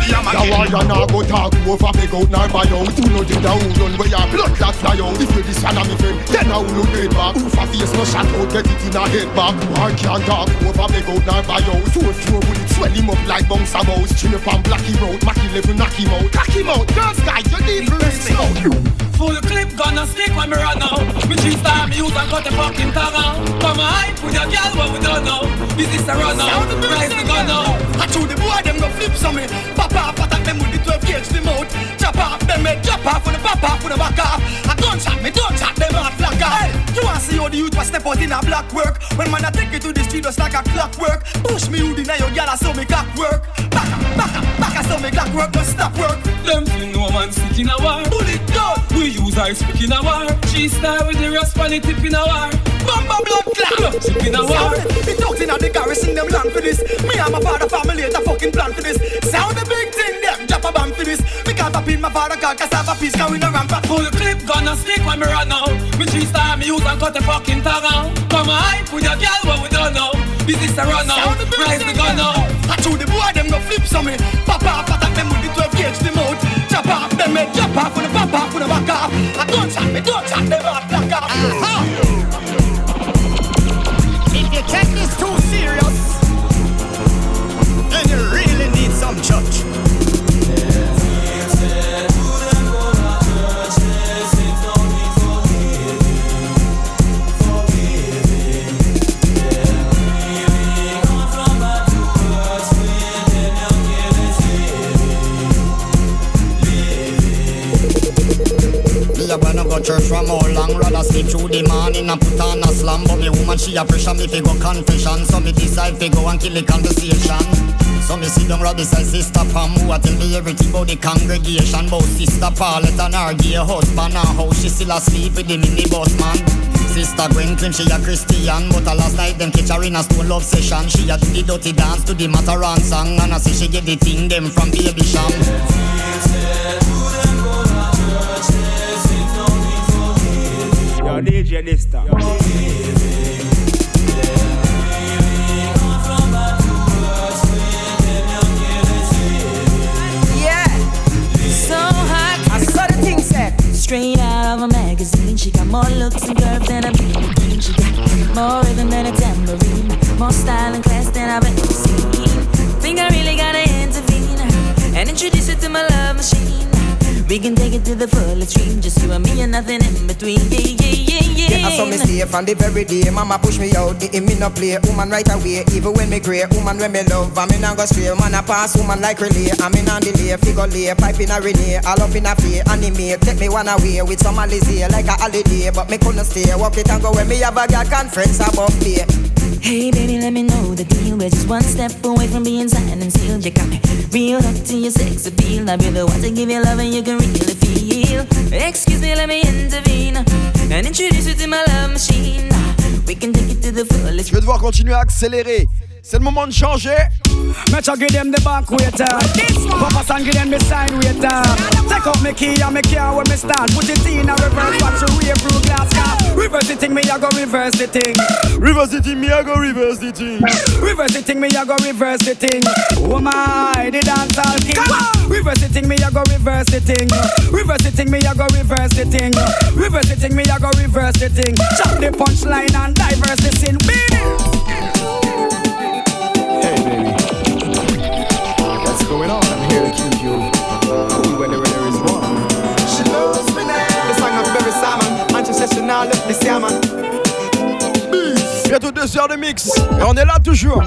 Speaker 27: In a
Speaker 10: Now go talk over big out nor buy out Who know the down run where your blood clot fly out If you this one of me friend, then I will look dead back Who for face no shot out, get it in a head back Why can't talk over big out nor buy out Two four bullet swell him up like bounce a mouse Chip and black him out, Mac 11 knock him out Cock him out, girls guy, you need to slow
Speaker 4: Full clip gonna stick when me run now Me cheese star me use and cut the fucking tongue out. Come on, hype with your girl, what we don't know. This is a run out. Rise the gun out.
Speaker 2: I told the boy them go flip some me. Pop off, them with the 12 gauge the mouth. Chop off them head, chop off with the pop off with the back off. I don't shot me, don't shot them flag off. Hey, you wanna see how the youth was step out in a black work? When man I take it to the street just like a clockwork. Push me hood in your I saw me clock work. Back up, back up, back up, saw me clock work, don't stop work.
Speaker 4: Them feel no man sick in a war.
Speaker 2: Bullet down.
Speaker 4: We use our speak in a war. She star with the rust on the tip in a war.
Speaker 2: Bamba blood clot.
Speaker 4: Chip in a war.
Speaker 2: The dogs in the garrison them long for this. Me and my father family a fucking plan for this. Sound the big thing them drop a bomb for this. Me can't up in my father car cassava piece. Cause we no ramp up.
Speaker 4: Full clip gonna stick when me run out. Me cheese star me use and cut the fucking tongue out. Come on, hype with your girl, what we don't know. This is a run out. Rise the gun out.
Speaker 2: I told the boy them go flip some me. Pop off, attack them with the 12 gauge the mouth. Chop off them head, chop off with the pop off with the back off. I don't shot me, don't shot them out black off. Ah. If you take this too serious, then you really need some church.
Speaker 9: A wanna go church from all long Rather sleep through the morning and put on a slam. But me woman she a pressure me fi go confession. So me decide fi go and kill the conversation. So me sit down right beside sister Pam um, Who a tell me everything about the congregation? About sister Paulette and her gay husband And how she still asleep with the minibus man? Sister Gwen claim she a Christian But a last night them catch her in a stone love session. She a do the dirty dance to the Mataran song And I say she get the thing them from Baby Cham
Speaker 35: Yo, DJ Dysta.
Speaker 50: Yeah, so hot. I saw the thing said. Straight out of a magazine, she got more looks and curves than a beauty queen. She got more rhythm than a tambourine, more style and class than I've ever seen. Think I really gotta intervene and introduce her to my love machine. We can take it to the full extreme, just you and me and nothing in between. Yeah, yeah, yeah, yeah.
Speaker 49: Yeah, I saw me stay from the very day. Mama push me out, the me no play. Woman right away, even when me grey. Woman when me love, I me not go stray. Man I pass, woman like relay. I me on delay, figure lay, pipe in a renee. All up in a fee, anime. Take me one away with some Alizé like a holiday. But me couldn't stay, walk it and go when me have a girl conference above me.
Speaker 50: Hey baby, let me know the deal. We're just one step away from being signed and sealed. You got me real hooked to your sex appeal. I'll be the one to give you love and you can really feel. Excuse me, let me intervene and introduce you to my love machine. We can take it to the fullest.
Speaker 46: Je vais devoir continuer à accélérer. C'est le moment de changer.
Speaker 12: Make sure give them the back waiter. Papa and give them the sign waiter. Take out my key and my car where me stand. Put it in a reverse, watch the way through glass car. Reverse the thing, me I go reverse the thing.
Speaker 46: Reverse the thing, me I go reverse the thing.
Speaker 12: Reverse the thing, me I go reverse the thing. Oh my, the dance all king. Reverse the thing, me I go reverse the thing. Reverse the thing, me I go reverse the thing. Reverse the thing, me I go reverse the thing. Chop the punchline and diverse the sin. Beat it.
Speaker 15: Going on? I'm here to keep you cool whenever there is war. She loves me now. The song of Baby Simon. Anti-sessional, the Simon.
Speaker 46: Bientôt deux heures de mix. Et on est là toujours.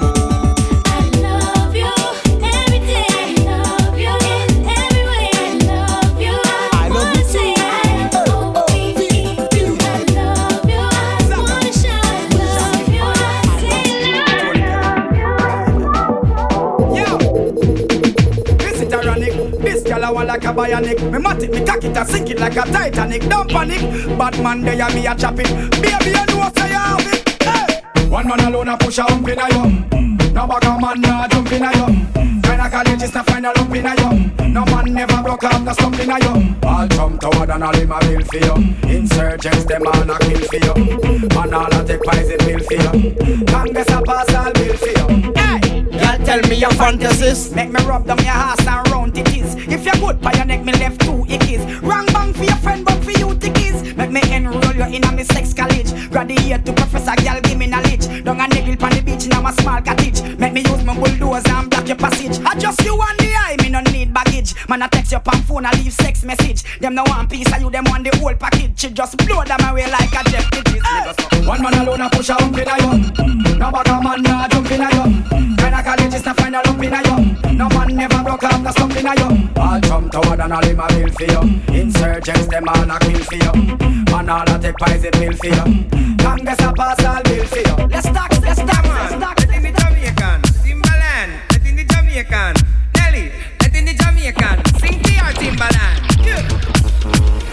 Speaker 12: Bionic. Me mat it, me cock it, and sink it like a Titanic. Don't panic. Bad man, they a me a chop it. Baby, you know say you have it. Hey. One man alone a push a hump in a yum. No bag a man nah jump in a yum. Kind of college is to find a lump in a yum. No man never broke off the stump in a yum. All jump toward and all him a bill for you. Insurgents them all a kill for you. Man all a take poison pill for you. Congress a pass all bill for you. Hey. Girl, tell me your fantasies. Make me rub down your ass and round it is. If you're good by your neck, me left two ickies. Wrong bang for your friend, but for you tickies. Make me enroll you in a me sex college. Graduate to professor, girl, give me knowledge. Down a niggle on the beach in a small cottage. Make me use my bulldozer and block your passage. I just you and the eye, me no need baggage. Man, I text your on phone, I leave sex message. Them no one piece, of you them want the whole package. She just blow them away like a jet bridges. One man alone a push a hump in a yum. No a man nah jump in a yum. Kinda college is to find a lump in a yum. No man never broke the stump in a yum. All jump toward and all him a bill for you. Insurgents them all a kill for you. Man all a take poison pill for you. Congress a pass all bill for you. Let's talk, let's talk, let's talk.
Speaker 51: Let in the Jamaican, Timbaland. Let in the Jamaican, Nelly. Let in the Jamaican, sing to your Timbaland.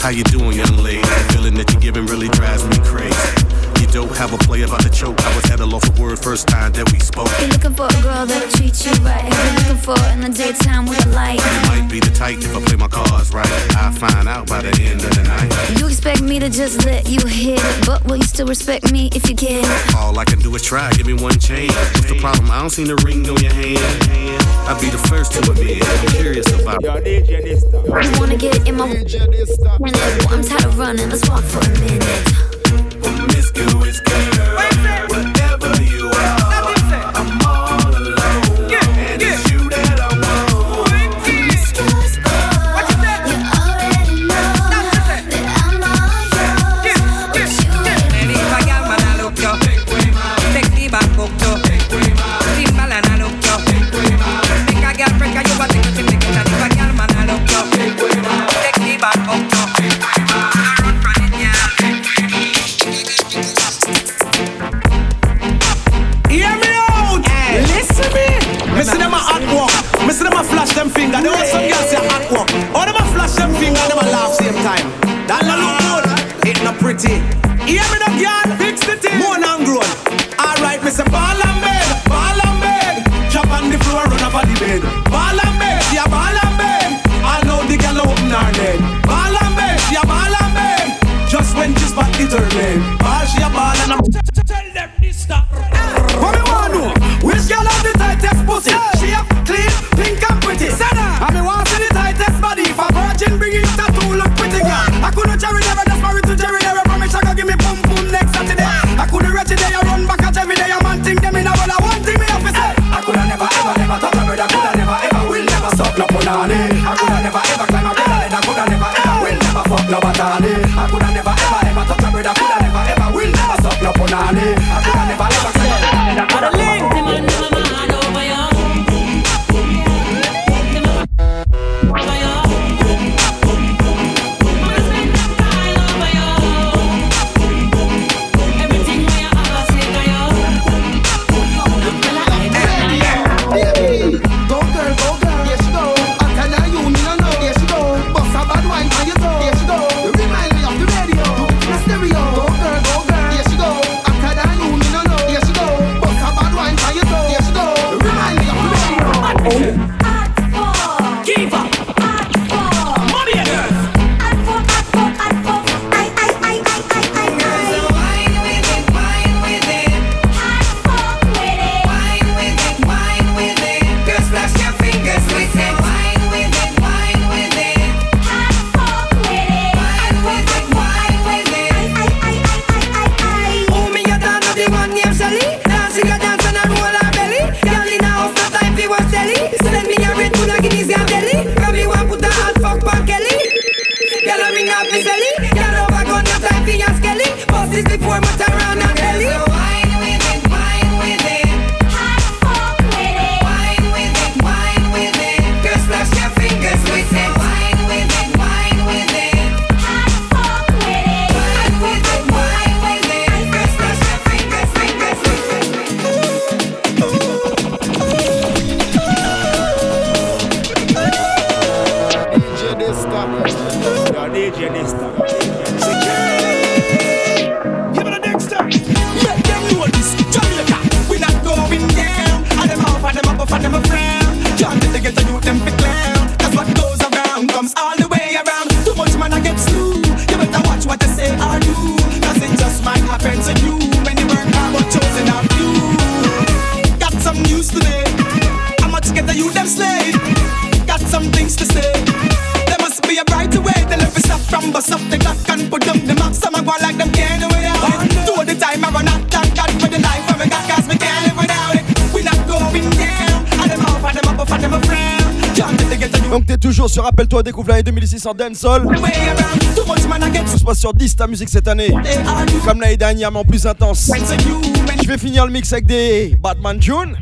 Speaker 52: How you doing, young lady? Feeling that you're giving really drives me crazy. You don't have a play about the choke. I was at a loss for word first time that we spoke.
Speaker 16: You're looking for a girl that'll treat you right. You're looking for in the daytime with a light.
Speaker 52: You might be the type if I play my cards right. I'll find out by the end of the night.
Speaker 16: You expect me to just let you hit it, but will you still respect me if you get it?
Speaker 52: All I can do is try, give me one chance. What's the problem? I don't see the ring on your hand. I'll be the first to admit I'm curious about
Speaker 53: Yo, DJ Dysta.
Speaker 16: You wanna get in my minute? I'm tired of running. Let's walk for a minute.
Speaker 52: Promiscuous girl,
Speaker 51: a
Speaker 12: flash them finger. They want some girls say hot walk. All them a flash them finger. Them a laugh same time. That no look good. It not pretty. Hear me now, girl.
Speaker 24: Sur Rappelle-toi, découvre l'année 2006 en dancehall. Tout se passe sur 10 ta musique cette année. Comme l'année dernière, mais en plus intense. Je vais finir le mix avec des Batman June.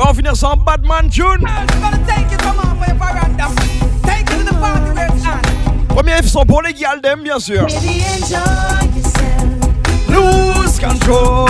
Speaker 24: On va finir sans Batman June. Premier son pour les Galdem, bien sûr. Lose control.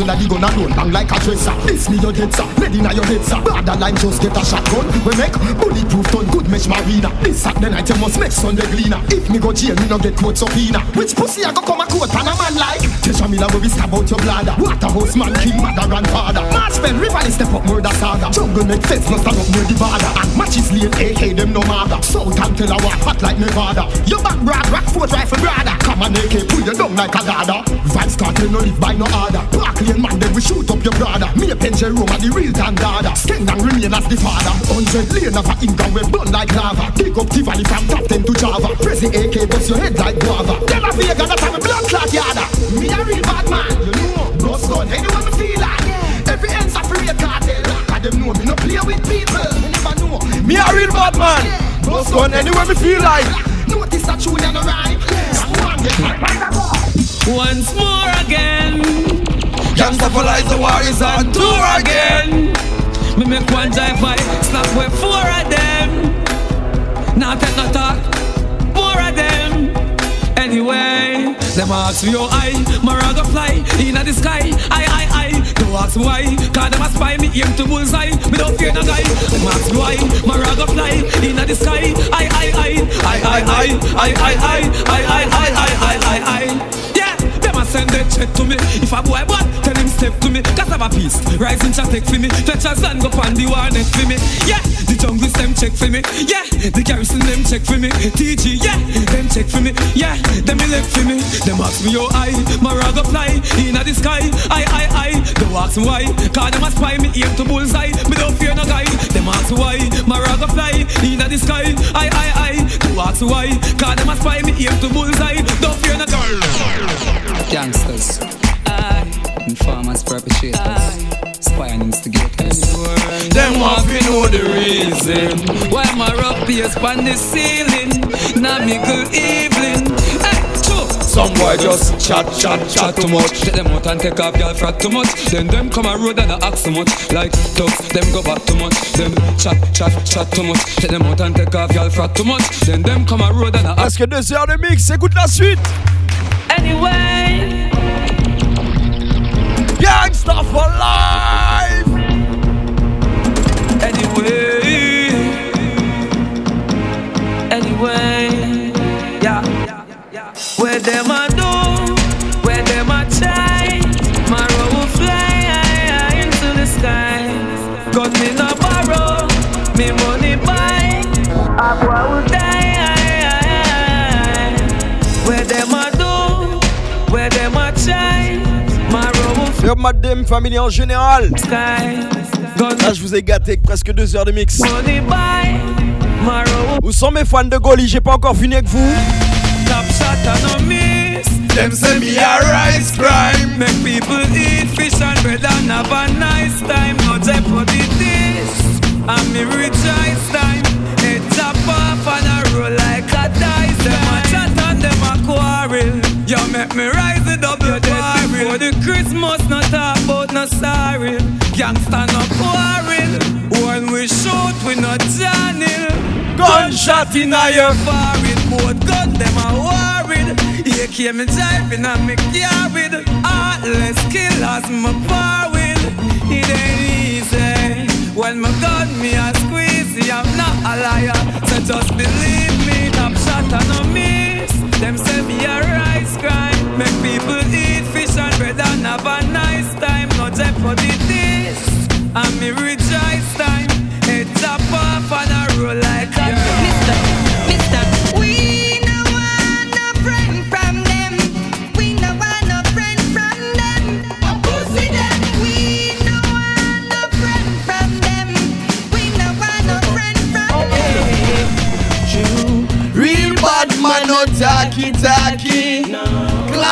Speaker 54: So
Speaker 10: that you gonna run bang like a dresser. This me your dead sir. Ready now your head sir. Borderline just get a shotgun We make bulletproof done good mesh marina. This Saturday night you must make Sunday cleaner. If me go jail me no get court subpoena. Which pussy I go come a court pan a man like Tesha Miller where we stab out your bladder. Waterhouse man king mother and father March Ben river step up murder saga. Jungle make fence no stand up near the border And matches lane AK them no matter. South a walk hot like Nevada. Your back broad rock foot rifle brother. Come on AK pull you down like a ladder Vybz Kartel no live by no order. Park lane man then we shoot up your brother. Me a pen Jerome the real Tandada Skeng and remain as the father. Hundred lane of a income we burn like lava. Pick up Tivoli from top 10 to Java. Press the AK bust your head like guava. Tell a Vega that I'm a blood clot yada. Me a real bad man You know Bust gun anywhere me feel like? Every ends a free cartel And them know me no play with people. Me never know.
Speaker 24: Me a real bad man. Bust gun anywhere me feel like.
Speaker 10: Notice that tune and a rhyme
Speaker 4: Once more again. Gangsta for lies, the war is on tour again. Me make one drive by, snap with four of them. Now take no talk, them ask me how I, my raga fly in the sky. I, I, I, don't ask me why, cause them a spy me aim to bullseye. Me don't fear no guy. Them ask me why, my raga fly in the sky. I, I, I, I, I, I, I, I, I, I, I, I, I, I, I, I. A send that check to me. If a boy bad, tell him step to me. Cause have a piece, rising chat take for me. Fetch a stand up on the war neck for me. Yeah, the jungle them check for me. Yeah, the garrison them check for me. TG, yeah, them check for me. Yeah, them elect for me. Them ask me how I, my raga fly in the sky. I, I, I, don't ask me why. Cause them a spy me aim to bullseye. Me don't fear no guy. Them ask why, my rag fly in the sky. I, I, I. To ask why, cause them a spy me aim to bullseye. Don't fear no girl.
Speaker 55: Gangsters. Aye. Informers, perpetrators. Spy and instigators.
Speaker 4: Them want to know the reason why my rough pace on the ceiling. Now me good evening. Hey. Some boy just chat, chat, chat too much. Take them out and take off y'all frat too much. Then them come a road and I ask too much. Like dogs, them go back too much. Them chat, chat, chat too much. Take them out and take off y'all frat too much. Then them come a road and I ask.
Speaker 8: Presque deux heures de mix, écoute la suite.
Speaker 4: Anyway.
Speaker 8: Gangsta for life.
Speaker 4: Where them a do? Where them a try? My road will fly high, high into the sky. Got me no borrow, me money buy. I will die. high, high, high. Where them a do? Where them a try? My road will
Speaker 8: Sur Madame Family en général.
Speaker 4: sky.
Speaker 8: Là, je vous ai gâté avec presque deux heures de mix. Où sont mes fans de Goli? J'ai pas encore fini avec vous.
Speaker 4: Top shot and no miss. Them say me a rice crime. Make people eat fish and bread and have a nice time. No jeopardy this. And me rejoice time. Head chop off and a roll like a dice. Them a chat and them a quarrel. You make me rise it the double barrel. Before the Christmas, not talk about no sorry. Gangsta no quarrel. When we shoot, we not channel. Gunshot in your forehead. Both gun them a worried. You came me driving and me carried. Heartless killers me par with. It ain't easy. When my gun me a squeezy, I'm not a liar. So just believe me. Top shot and no miss. Them say me a rice crime. Make people eat fish and bread and have a nice time. No jeopardy this. And me rejoice time. Head chop off and a roll like a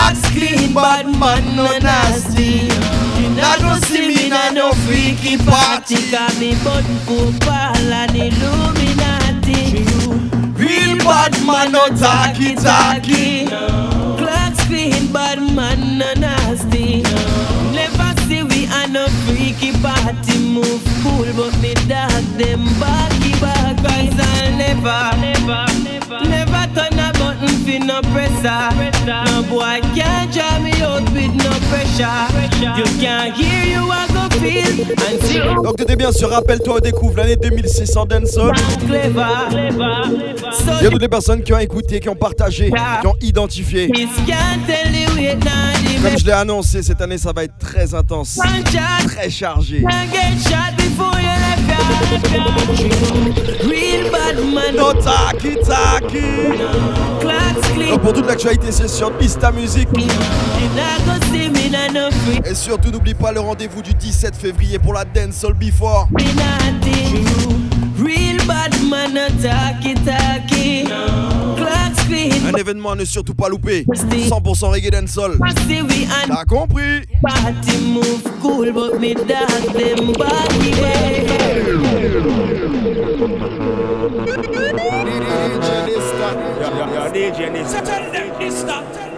Speaker 56: Clocks clean, bad man, no nasty. You not go see me na no freaky party.
Speaker 57: Got me button Popal and Illuminati.
Speaker 56: Real bad man, no talky talky.
Speaker 57: Clocks clean, bad man, no nasty. Never see we on no freaky party move cool, but me dog them baggy back. Cause I'll never, never, never, never turn a button for no pressure. No boy can't draw me out with no pressure. You can't hear you I go feel and see.
Speaker 8: Donc t'étais bien sûr, rappelle-toi, découvre l'année 2006 en dancehall.
Speaker 57: Clever,
Speaker 8: Il y a toutes les personnes qui ont écouté, qui ont partagé, qui ont identifié. Comme je l'ai annoncé, cette année ça va être très intense, très chargé.
Speaker 57: Real bad man.
Speaker 8: No taki taki.
Speaker 57: Clocks clean.
Speaker 8: Donc pour toute l'actualité, c'est sur Dysta Music.
Speaker 57: You not go see me na no free.
Speaker 8: Et surtout, n'oublie pas le rendez-vous du 17 février pour la Dancehall Before.
Speaker 57: Me naughty. Real bad man, no talky talky. Clocks clean.
Speaker 8: Un événement à ne surtout pas louper. 100% reggae dancehall.
Speaker 57: See we on
Speaker 8: T'as compris?
Speaker 57: party move cool, but me dog them body
Speaker 35: DJ Dysta. Yeah, yeah, yeah, DJ
Speaker 58: Dysta.